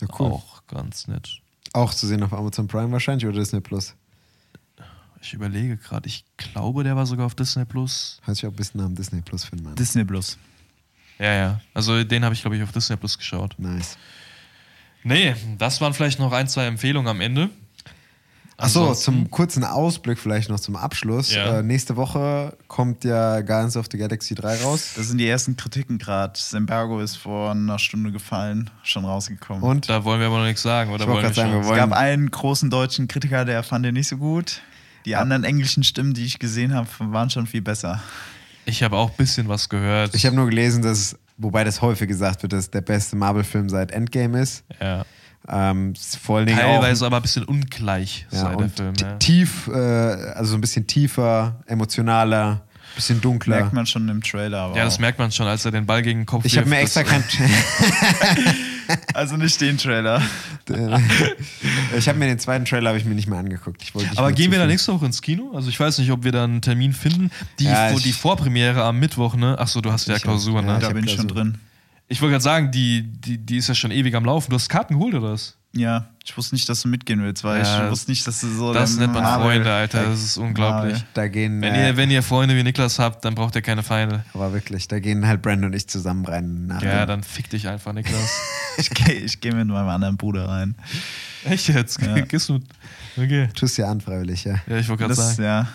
ja, cool. Auch ganz nett. Auch zu sehen auf Amazon Prime wahrscheinlich oder Disney Plus. Ich überlege gerade, ich glaube, der war sogar auf Disney Plus. Hört sich auch ein bisschen nach einem Disney Plus Film an. Disney Plus. Ja, ja. Also den habe ich, glaube ich, auf Disney Plus geschaut. Nice. Nee, das waren vielleicht noch ein, zwei Empfehlungen am Ende. Achso, zum kurzen Ausblick vielleicht noch zum Abschluss. Ja. Äh, nächste Woche kommt ja Guardians of the Galaxy 3 raus. Das sind die ersten Kritiken gerade. Das Embargo ist vor einer Stunde gefallen, schon rausgekommen. Und Da wollen wir aber noch nichts sagen, oder Ich wollte wollen wir gerade sagen, wir es wollen- gab einen großen deutschen Kritiker, der fand den nicht so gut. Die anderen englischen Stimmen, die ich gesehen habe, waren schon viel besser. Ich habe auch ein bisschen was gehört. ich habe nur gelesen, dass, wobei das häufig gesagt wird, dass der beste Marvel-Film seit Endgame ist. ja. Ähm, ist vor allen Dingen Teilweise auch, aber ein bisschen ungleich ja, sei der und Film. Ja. tief, äh, also so ein bisschen tiefer, emotionaler, bisschen dunkler. Merkt man schon im Trailer. Aber ja, das auch. merkt man schon, als er den Ball gegen den Kopf Ich habe mir extra kein. Also nicht den Trailer. ich habe mir den zweiten Trailer habe ich mir nicht mehr angeguckt. Ich wollte nicht Aber mehr gehen wir da nächste Woche ins Kino? Also ich weiß nicht, ob wir da einen Termin finden. Die, Ja, die Vorpremiere am Mittwoch, ne? Achso, du hast ja Klausur, ja, ne? ich Da bin ich schon drin. Ich wollte gerade sagen, die, die, die ist ja schon ewig am Laufen. Du hast Karten geholt, oder was? Ja, ich wusste nicht, dass du mitgehen willst, weil Ja, ich wusste nicht, dass du so. Das nennt man Marvel- Freunde, Alter. Das ist unglaublich. Marvel. Da gehen, Wenn, äh, ihr, wenn ihr Freunde wie Niklas habt, dann braucht ihr keine Feinde. aber wirklich, da gehen halt Brandon und ich zusammen rein. Nach Ja, dann fick dich einfach, Niklas. Ich gehe ich geh mit meinem anderen Bruder rein. Echt jetzt? Ja. Gehst du? Okay. Tust ja anfreiwillig, ja. Ja, ich wollte gerade sagen. ja,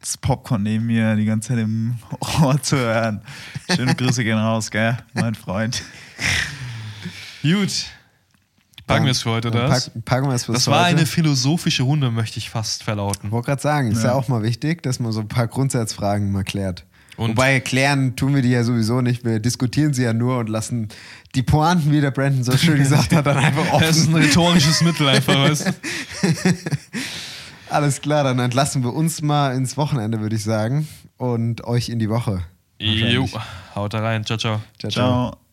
das Popcorn neben mir die ganze Zeit im Ohr zu hören. Schöne Grüße gehen raus, gell, mein Freund. Gut. Packen wir es für heute, das? Pack, packen wir es für Das war heute. eine philosophische Runde, möchte ich fast verlauten. Ich wollte gerade sagen, ist ja. Ja. auch mal wichtig, dass man so ein paar Grundsatzfragen mal klärt. Und- Wobei klären tun wir die ja sowieso nicht. Wir diskutieren sie ja nur und lassen die Pointen, wie der Brandon so schön gesagt hat, dann einfach Das ist ein offen. rhetorisches Mittel einfach, weißt du? Alles klar, dann entlassen wir uns mal ins Wochenende, würde ich sagen. Und euch in die Woche. Jo, haut da rein. Ciao, ciao. ciao. ciao. Ciao.